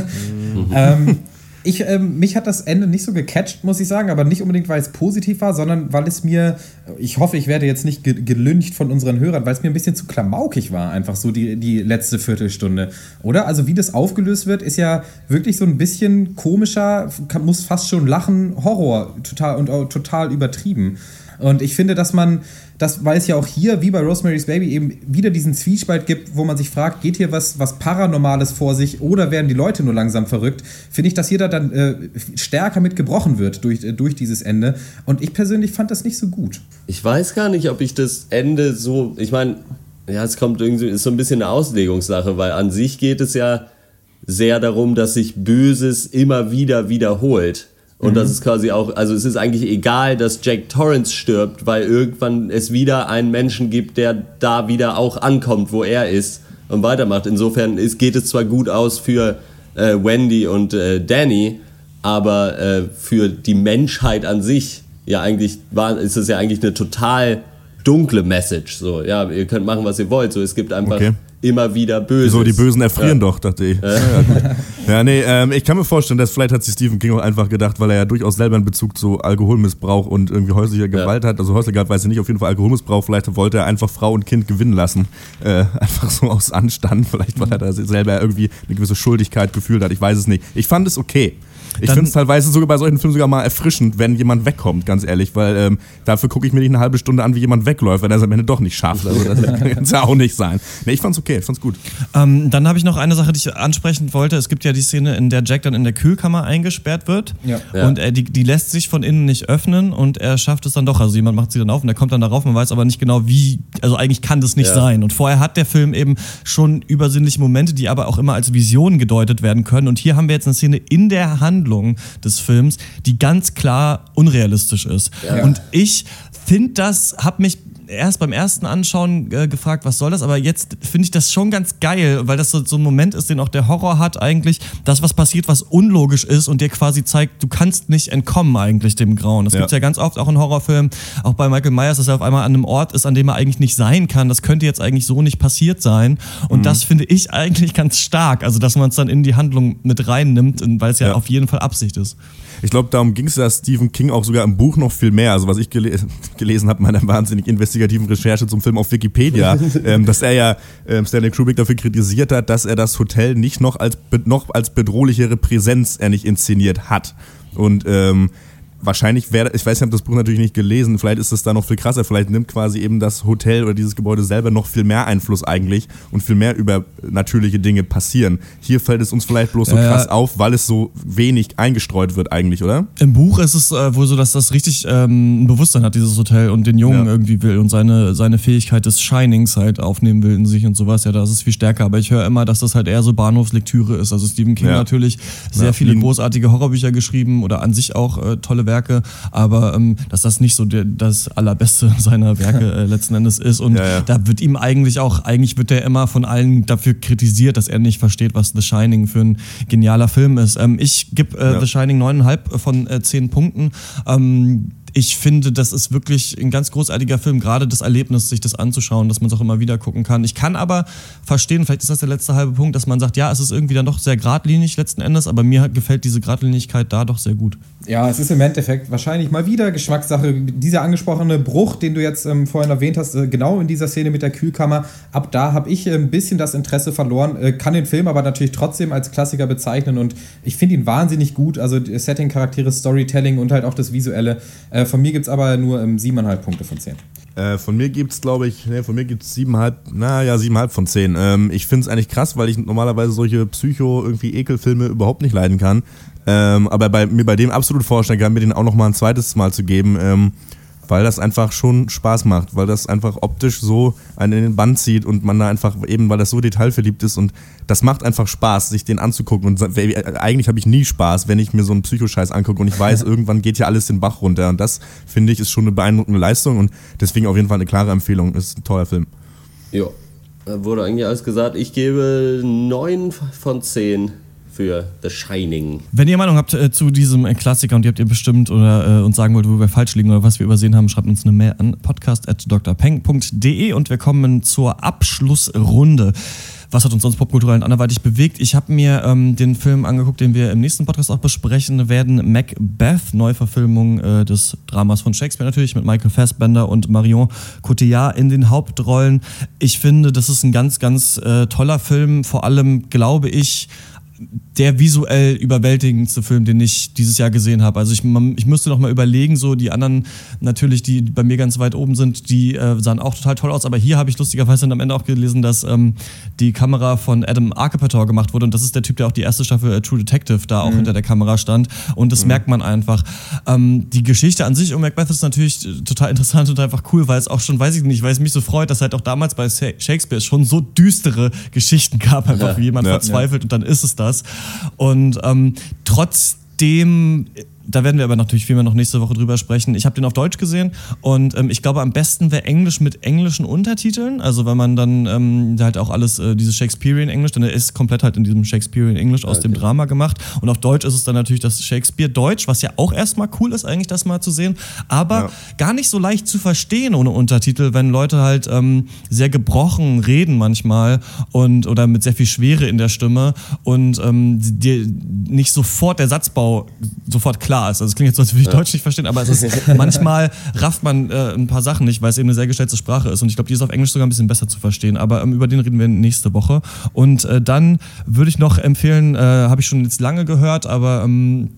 ähm, ich, ähm, mich hat das Ende nicht so gecatcht, muss ich sagen, aber nicht unbedingt, weil es positiv war, sondern weil es mir, ich hoffe, ich werde jetzt nicht gelüncht von unseren Hörern, weil es mir ein bisschen zu klamaukig war, einfach so die, die letzte Viertelstunde. Oder? Also, wie das aufgelöst wird, ist ja wirklich so ein bisschen komischer, kann, muss fast schon lachen, Horror total und total übertrieben. Und ich finde, dass man dass, weil es ja auch hier, wie bei Rosemary's Baby, eben wieder diesen Zwiespalt gibt, wo man sich fragt, geht hier was, was Paranormales vor sich oder werden die Leute nur langsam verrückt, finde ich, dass hier da dann äh, stärker mit gebrochen wird durch, äh, durch dieses Ende. Und ich persönlich fand das nicht so gut. Ich weiß gar nicht, ob ich das Ende so, ich meine, ja, es kommt irgendwie, ist so ein bisschen eine Auslegungssache, weil an sich geht es ja sehr darum, dass sich Böses immer wieder wiederholt. Und mhm. das ist quasi auch, also es ist eigentlich egal, dass Jack Torrance stirbt, weil irgendwann es wieder einen Menschen gibt, der da wieder auch ankommt, wo er ist und weitermacht. Insofern ist, geht es zwar gut aus für äh, Wendy und äh, Danny, aber äh, für die Menschheit an sich, ja eigentlich war, ist es ja eigentlich eine total dunkle Message. So, ja, ihr könnt machen, was ihr wollt. So, es gibt einfach okay immer wieder böse. So, die Bösen erfrieren ja. doch, dachte ich. Ja, ja, ja nee, ähm, ich kann mir vorstellen, dass vielleicht hat sich Stephen King auch einfach gedacht, weil er ja durchaus selber einen Bezug zu Alkoholmissbrauch und irgendwie häuslicher Gewalt hat. Also häuslicher Gewalt weiß ich nicht, auf jeden Fall Alkoholmissbrauch. Vielleicht wollte er einfach Frau und Kind gewinnen lassen. Äh, *laughs* einfach so aus Anstand. Vielleicht, weil er da selber irgendwie eine gewisse Schuldigkeit gefühlt hat. Ich weiß es nicht. Ich fand es okay. Ich finde es teilweise sogar bei solchen Filmen sogar mal erfrischend, wenn jemand wegkommt, ganz ehrlich, weil ähm, dafür gucke ich mir nicht eine halbe Stunde an, wie jemand wegläuft, wenn er es am Ende doch nicht schafft. Also das *laughs* kann es ja auch nicht sein. Nee, ich fand's okay, ich fand's gut. Ähm, dann habe ich noch eine Sache, die ich ansprechen wollte. Es gibt ja die Szene, in der Jack dann in der Kühlkammer eingesperrt wird ja. und er, die, die lässt sich von innen nicht öffnen und er schafft es dann doch. Also jemand macht sie dann auf und er kommt dann darauf, man weiß aber nicht genau wie, also eigentlich kann das nicht ja. sein. Und vorher hat der Film eben schon übersinnliche Momente, die aber auch immer als Visionen gedeutet werden können. Und hier haben wir jetzt eine Szene in der Handlung des Films, die ganz klar unrealistisch ist. Ja. Und ich finde das, habe mich erst beim ersten Anschauen äh, gefragt, was soll das, aber jetzt finde ich das schon ganz geil, weil das so, so, ein Moment ist, den auch der Horror hat eigentlich, das, was passiert, was unlogisch ist und dir quasi zeigt, du kannst nicht entkommen eigentlich dem Grauen. Das ja. gibt es ja ganz oft auch in Horrorfilmen, auch bei Michael Myers, dass er auf einmal an einem Ort ist, an dem er eigentlich nicht sein kann. Das könnte jetzt eigentlich so nicht passiert sein. Und mhm. das finde ich eigentlich ganz stark, also dass man es dann in die Handlung mit reinnimmt, weil es ja, ja auf jeden Fall Absicht ist. Ich glaube, darum ging es ja Stephen King auch sogar im Buch noch viel mehr. Also was ich gele *laughs* gelesen habe, meiner wahnsinnig investigativen Recherche zum Film auf Wikipedia, *laughs* ähm, dass er ja ähm, Stanley Kubrick dafür kritisiert hat, dass er das Hotel nicht noch als, noch als bedrohlichere Präsenz er nicht inszeniert hat. Und ähm, wahrscheinlich wäre, ich weiß, ich habe das Buch natürlich nicht gelesen, vielleicht ist es da noch viel krasser, vielleicht nimmt quasi eben das Hotel oder dieses Gebäude selber noch viel mehr Einfluss eigentlich und viel mehr über natürliche Dinge passieren. Hier fällt es uns vielleicht bloß so ja, krass auf, weil es so wenig eingestreut wird eigentlich, oder? Im Buch ist es äh, wohl so, dass das richtig ähm, ein Bewusstsein hat, dieses Hotel und den Jungen ja. irgendwie will und seine, seine Fähigkeit des Shinings halt aufnehmen will in sich und sowas. Ja, das ist viel stärker, aber ich höre immer, dass das halt eher so Bahnhofslektüre ist. Also Stephen King ja. natürlich sehr viele großartige Horrorbücher geschrieben oder an sich auch äh, tolle Werke Werke, aber ähm, dass das nicht so der, das allerbeste *laughs* seiner Werke äh, letzten Endes ist. Und ja, ja. da wird ihm eigentlich auch, eigentlich wird er immer von allen dafür kritisiert, dass er nicht versteht, was The Shining für ein genialer Film ist. Ähm, ich gebe äh, ja. The Shining neuneinhalb von äh, zehn Punkten. Ähm, ich finde, das ist wirklich ein ganz großartiger Film, gerade das Erlebnis, sich das anzuschauen, dass man es auch immer wieder gucken kann. Ich kann aber verstehen, vielleicht ist das der letzte halbe Punkt, dass man sagt, ja, es ist irgendwie dann doch sehr geradlinig letzten Endes, aber mir gefällt diese Geradlinigkeit da doch sehr gut. Ja, es ist im Endeffekt wahrscheinlich mal wieder Geschmackssache. Dieser angesprochene Bruch, den du jetzt ähm, vorhin erwähnt hast, äh, genau in dieser Szene mit der Kühlkammer, ab da habe ich äh, ein bisschen das Interesse verloren, äh, kann den Film aber natürlich trotzdem als Klassiker bezeichnen und ich finde ihn wahnsinnig gut. Also Setting, Charaktere, Storytelling und halt auch das Visuelle. Äh, von mir gibt es aber nur ähm, 7,5 Punkte von 10. Äh, von mir gibt es, glaube ich, ne, von mir gibt es siebeneinhalb, naja, siebeneinhalb von zehn. Ähm, ich finde es eigentlich krass, weil ich normalerweise solche Psycho, irgendwie Ekelfilme überhaupt nicht leiden kann. Ähm, aber bei, mir bei dem absolut vorstellen kann, mir den auch noch mal ein zweites Mal zu geben. Ähm, weil das einfach schon Spaß macht, weil das einfach optisch so einen in den Band zieht und man da einfach eben, weil das so detailverliebt ist und das macht einfach Spaß, sich den anzugucken und eigentlich habe ich nie Spaß, wenn ich mir so einen Psychoscheiß angucke und ich weiß, *laughs* irgendwann geht ja alles den Bach runter und das finde ich ist schon eine beeindruckende Leistung und deswegen auf jeden Fall eine klare Empfehlung, ist ein toller Film. Ja, wurde eigentlich alles gesagt. Ich gebe 9 von 10 für The Shining. Wenn ihr Meinung habt äh, zu diesem äh, Klassiker und ihr habt ihr bestimmt oder äh, uns sagen wollt, wo wir falsch liegen oder was wir übersehen haben, schreibt uns eine Mail an podcast.drpeng.de und wir kommen zur Abschlussrunde. Was hat uns sonst popkulturell anderweitig bewegt? Ich habe mir ähm, den Film angeguckt, den wir im nächsten Podcast auch besprechen werden. Macbeth, Neuverfilmung äh, des Dramas von Shakespeare natürlich mit Michael Fassbender und Marion Cotillard in den Hauptrollen. Ich finde, das ist ein ganz, ganz äh, toller Film. Vor allem glaube ich, der visuell überwältigendste Film, den ich dieses Jahr gesehen habe. Also ich, man, ich müsste noch mal überlegen, so die anderen natürlich, die bei mir ganz weit oben sind, die äh, sahen auch total toll aus. Aber hier habe ich lustigerweise am Ende auch gelesen, dass ähm, die Kamera von Adam Archipator gemacht wurde. Und das ist der Typ, der auch die erste Staffel äh, True Detective da auch mhm. hinter der Kamera stand. Und das mhm. merkt man einfach. Ähm, die Geschichte an sich um Macbeth ist natürlich äh, total interessant und einfach cool, weil es auch schon, weiß ich nicht, weil es mich so freut, dass halt auch damals bei Shakespeare schon so düstere Geschichten gab, einfach ja. wie jemand ja. verzweifelt ja. und dann ist es das. Und ähm, trotzdem da werden wir aber natürlich viel mehr noch nächste Woche drüber sprechen. Ich habe den auf Deutsch gesehen und ähm, ich glaube, am besten wäre Englisch mit englischen Untertiteln. Also wenn man dann ähm, halt auch alles, äh, dieses Shakespearean Englisch, denn er ist komplett halt in diesem Shakespearean Englisch aus okay. dem Drama gemacht. Und auf Deutsch ist es dann natürlich das Shakespeare Deutsch, was ja auch erstmal cool ist, eigentlich das mal zu sehen. Aber ja. gar nicht so leicht zu verstehen ohne Untertitel, wenn Leute halt ähm, sehr gebrochen reden manchmal und oder mit sehr viel Schwere in der Stimme und ähm, dir nicht sofort der Satzbau sofort klar klar ist. Also es klingt jetzt so, als würde ich ja. Deutsch nicht verstehen, aber es ist *laughs* manchmal rafft man äh, ein paar Sachen nicht, weil es eben eine sehr geschätzte Sprache ist. Und ich glaube, die ist auf Englisch sogar ein bisschen besser zu verstehen. Aber ähm, über den reden wir nächste Woche. Und äh, dann würde ich noch empfehlen, äh, habe ich schon jetzt lange gehört, aber ähm,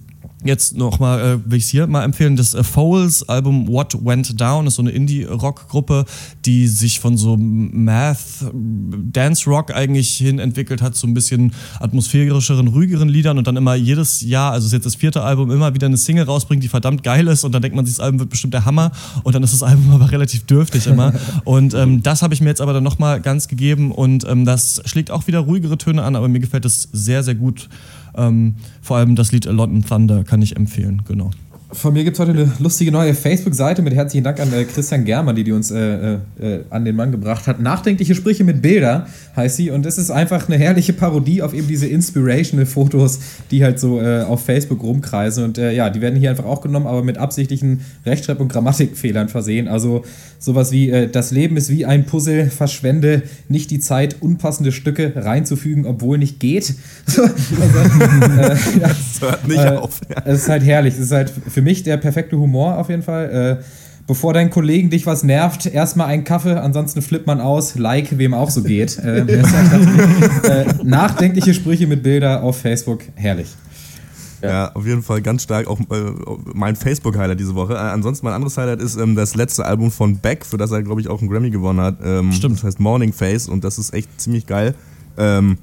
Jetzt nochmal, äh, will ich es hier mal empfehlen, das äh, Foles Album What Went Down ist so eine Indie-Rock-Gruppe, die sich von so Math, Dance-Rock eigentlich hin entwickelt hat, so ein bisschen atmosphärischeren, ruhigeren Liedern und dann immer jedes Jahr, also ist jetzt das vierte Album, immer wieder eine Single rausbringt, die verdammt geil ist und dann denkt man sich, das Album wird bestimmt der Hammer und dann ist das Album *laughs* aber relativ dürftig immer. und ähm, das habe ich mir jetzt aber dann nochmal ganz gegeben und ähm, das schlägt auch wieder ruhigere Töne an, aber mir gefällt es sehr, sehr gut. Ähm, vor allem das Lied London Thunder kann ich empfehlen, genau. Von mir gibt es heute eine lustige neue Facebook-Seite mit herzlichen Dank an äh, Christian Germann, die die uns äh, äh, an den Mann gebracht hat. Nachdenkliche Sprüche mit Bilder heißt sie und es ist einfach eine herrliche Parodie auf eben diese inspirational Fotos, die halt so äh, auf Facebook rumkreisen und äh, ja, die werden hier einfach auch genommen, aber mit absichtlichen Rechtschreib- und Grammatikfehlern versehen. Also sowas wie äh, das Leben ist wie ein Puzzle, verschwende nicht die Zeit, unpassende Stücke reinzufügen, obwohl nicht geht. *laughs* also, ja, das hört nicht auf. Ja. Es ist halt herrlich. Es ist halt für mich der perfekte Humor auf jeden Fall. Äh, bevor dein Kollegen dich was nervt, erstmal einen Kaffee, ansonsten flippt man aus, like, wem auch so geht. äh, *laughs* äh, nachdenkliche Sprüche mit Bilder auf Facebook, herrlich. Ja. ja. auf jeden Fall ganz stark auch äh, mein Facebook-Highlight diese Woche. Äh, ansonsten mein anderes Highlight ist ähm, das letzte Album von Beck, für das er, glaube ich, auch einen Grammy gewonnen hat. Ähm, Stimmt. Das heißt Morning Face und das ist echt ziemlich geil. Ähm,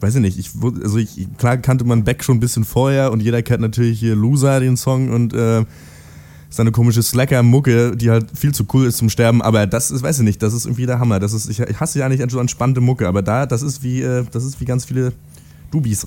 weiß ich nicht, ich, also ich, klar kannte man Beck schon ein bisschen vorher und jeder kennt natürlich hier Loser, den Song und äh, seine komische Slacker-Mucke, die halt viel zu cool ist zum Sterben, aber das ist, weiß ich nicht, das ist irgendwie der Hammer. Das ist, ich, ich hasse ja nicht so entspannte Mucke, aber da, das ist wie, äh, das ist wie ganz viele Dubis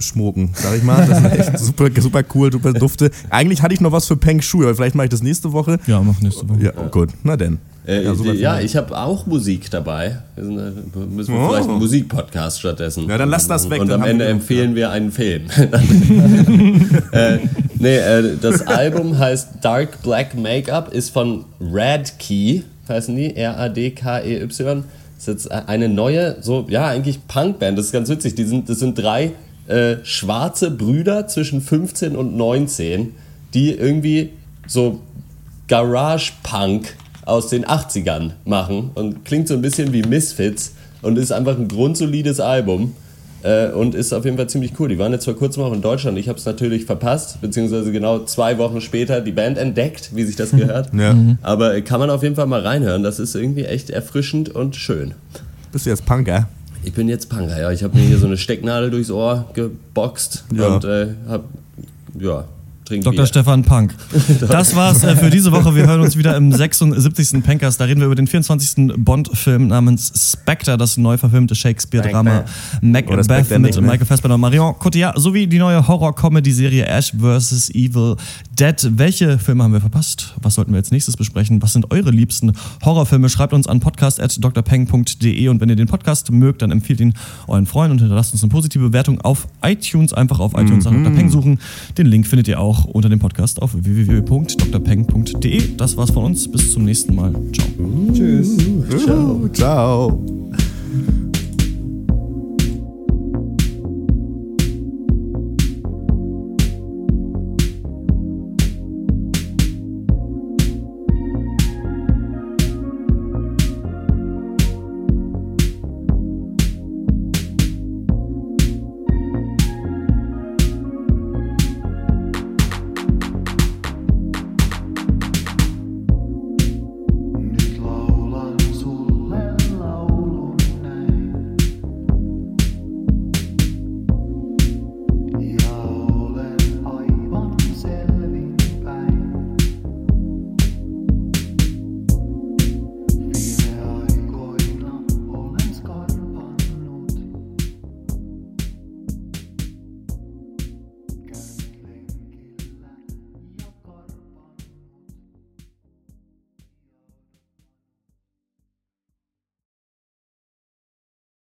schmucken, sag ich mal. Das ist echt *laughs* super, super cool, super dufte. Eigentlich hatte ich noch was für Peng Shui, aber vielleicht mache ich das nächste Woche. Ja, mach nächste Woche. Ja, oh, gut, na denn. Äh, ja, ja ich habe auch Musik dabei. Äh, müssen wir oh. vielleicht einen Musikpodcast stattdessen. Ja, dann lass das weg. Und am Ende empfehlen wir einen Film. *laughs* äh, nee, äh, das Album heißt Dark Black Makeup, ist von Radkey, heißen die, R-A-D-K-E-Y. Ist jetzt eine neue, so, ja, eigentlich Punkband. Das ist ganz witzig. Die sind, das sind drei äh, schwarze Brüder zwischen 15 und 19, die irgendwie so Garage-Punk aus den 80ern machen und klingt so ein bisschen wie Misfits und ist einfach ein grundsolides Album. Äh, und ist auf jeden Fall ziemlich cool. Die waren jetzt vor kurzem auch in Deutschland. Ich habe es natürlich verpasst, beziehungsweise genau zwei Wochen später die Band entdeckt, wie sich das gehört. ja. Aber kann man auf jeden Fall mal reinhören. Das ist irgendwie echt erfrischend und schön. Bist du jetzt Punker? Ich bin jetzt Punker, ja. Ich habe mir hier so eine Stecknadel durchs Ohr geboxt ja. und äh, habe ja, Trink Dr. Bier. Stefan Punk. *laughs* Das war's äh, für diese Woche. Wir hören uns wieder im 76. Pankers. Da reden wir über den 24. Bond-Film namens Spectre, das neu verfilmte Shakespeare-Drama Macbeth mit ne? Michael Fassbender und Marion Cotillard sowie die neue Horror-Comedy-Serie Ash vs. Evil Dead. Welche Filme haben wir verpasst? Was sollten wir als nächstes besprechen? Was sind eure liebsten Horrorfilme? Schreibt uns an podcast.drpeng.de und wenn ihr den Podcast mögt, dann empfiehlt ihn euren Freunden und hinterlasst uns eine positive Bewertung auf iTunes. Einfach auf iTunes nach mhm. Dr. Peng suchen. Den Link findet ihr auch unter dem Podcast auf www.drpeng.de. Das war's von uns. Bis zum nächsten Mal. Ciao. Tschüss. Ciao. Ciao.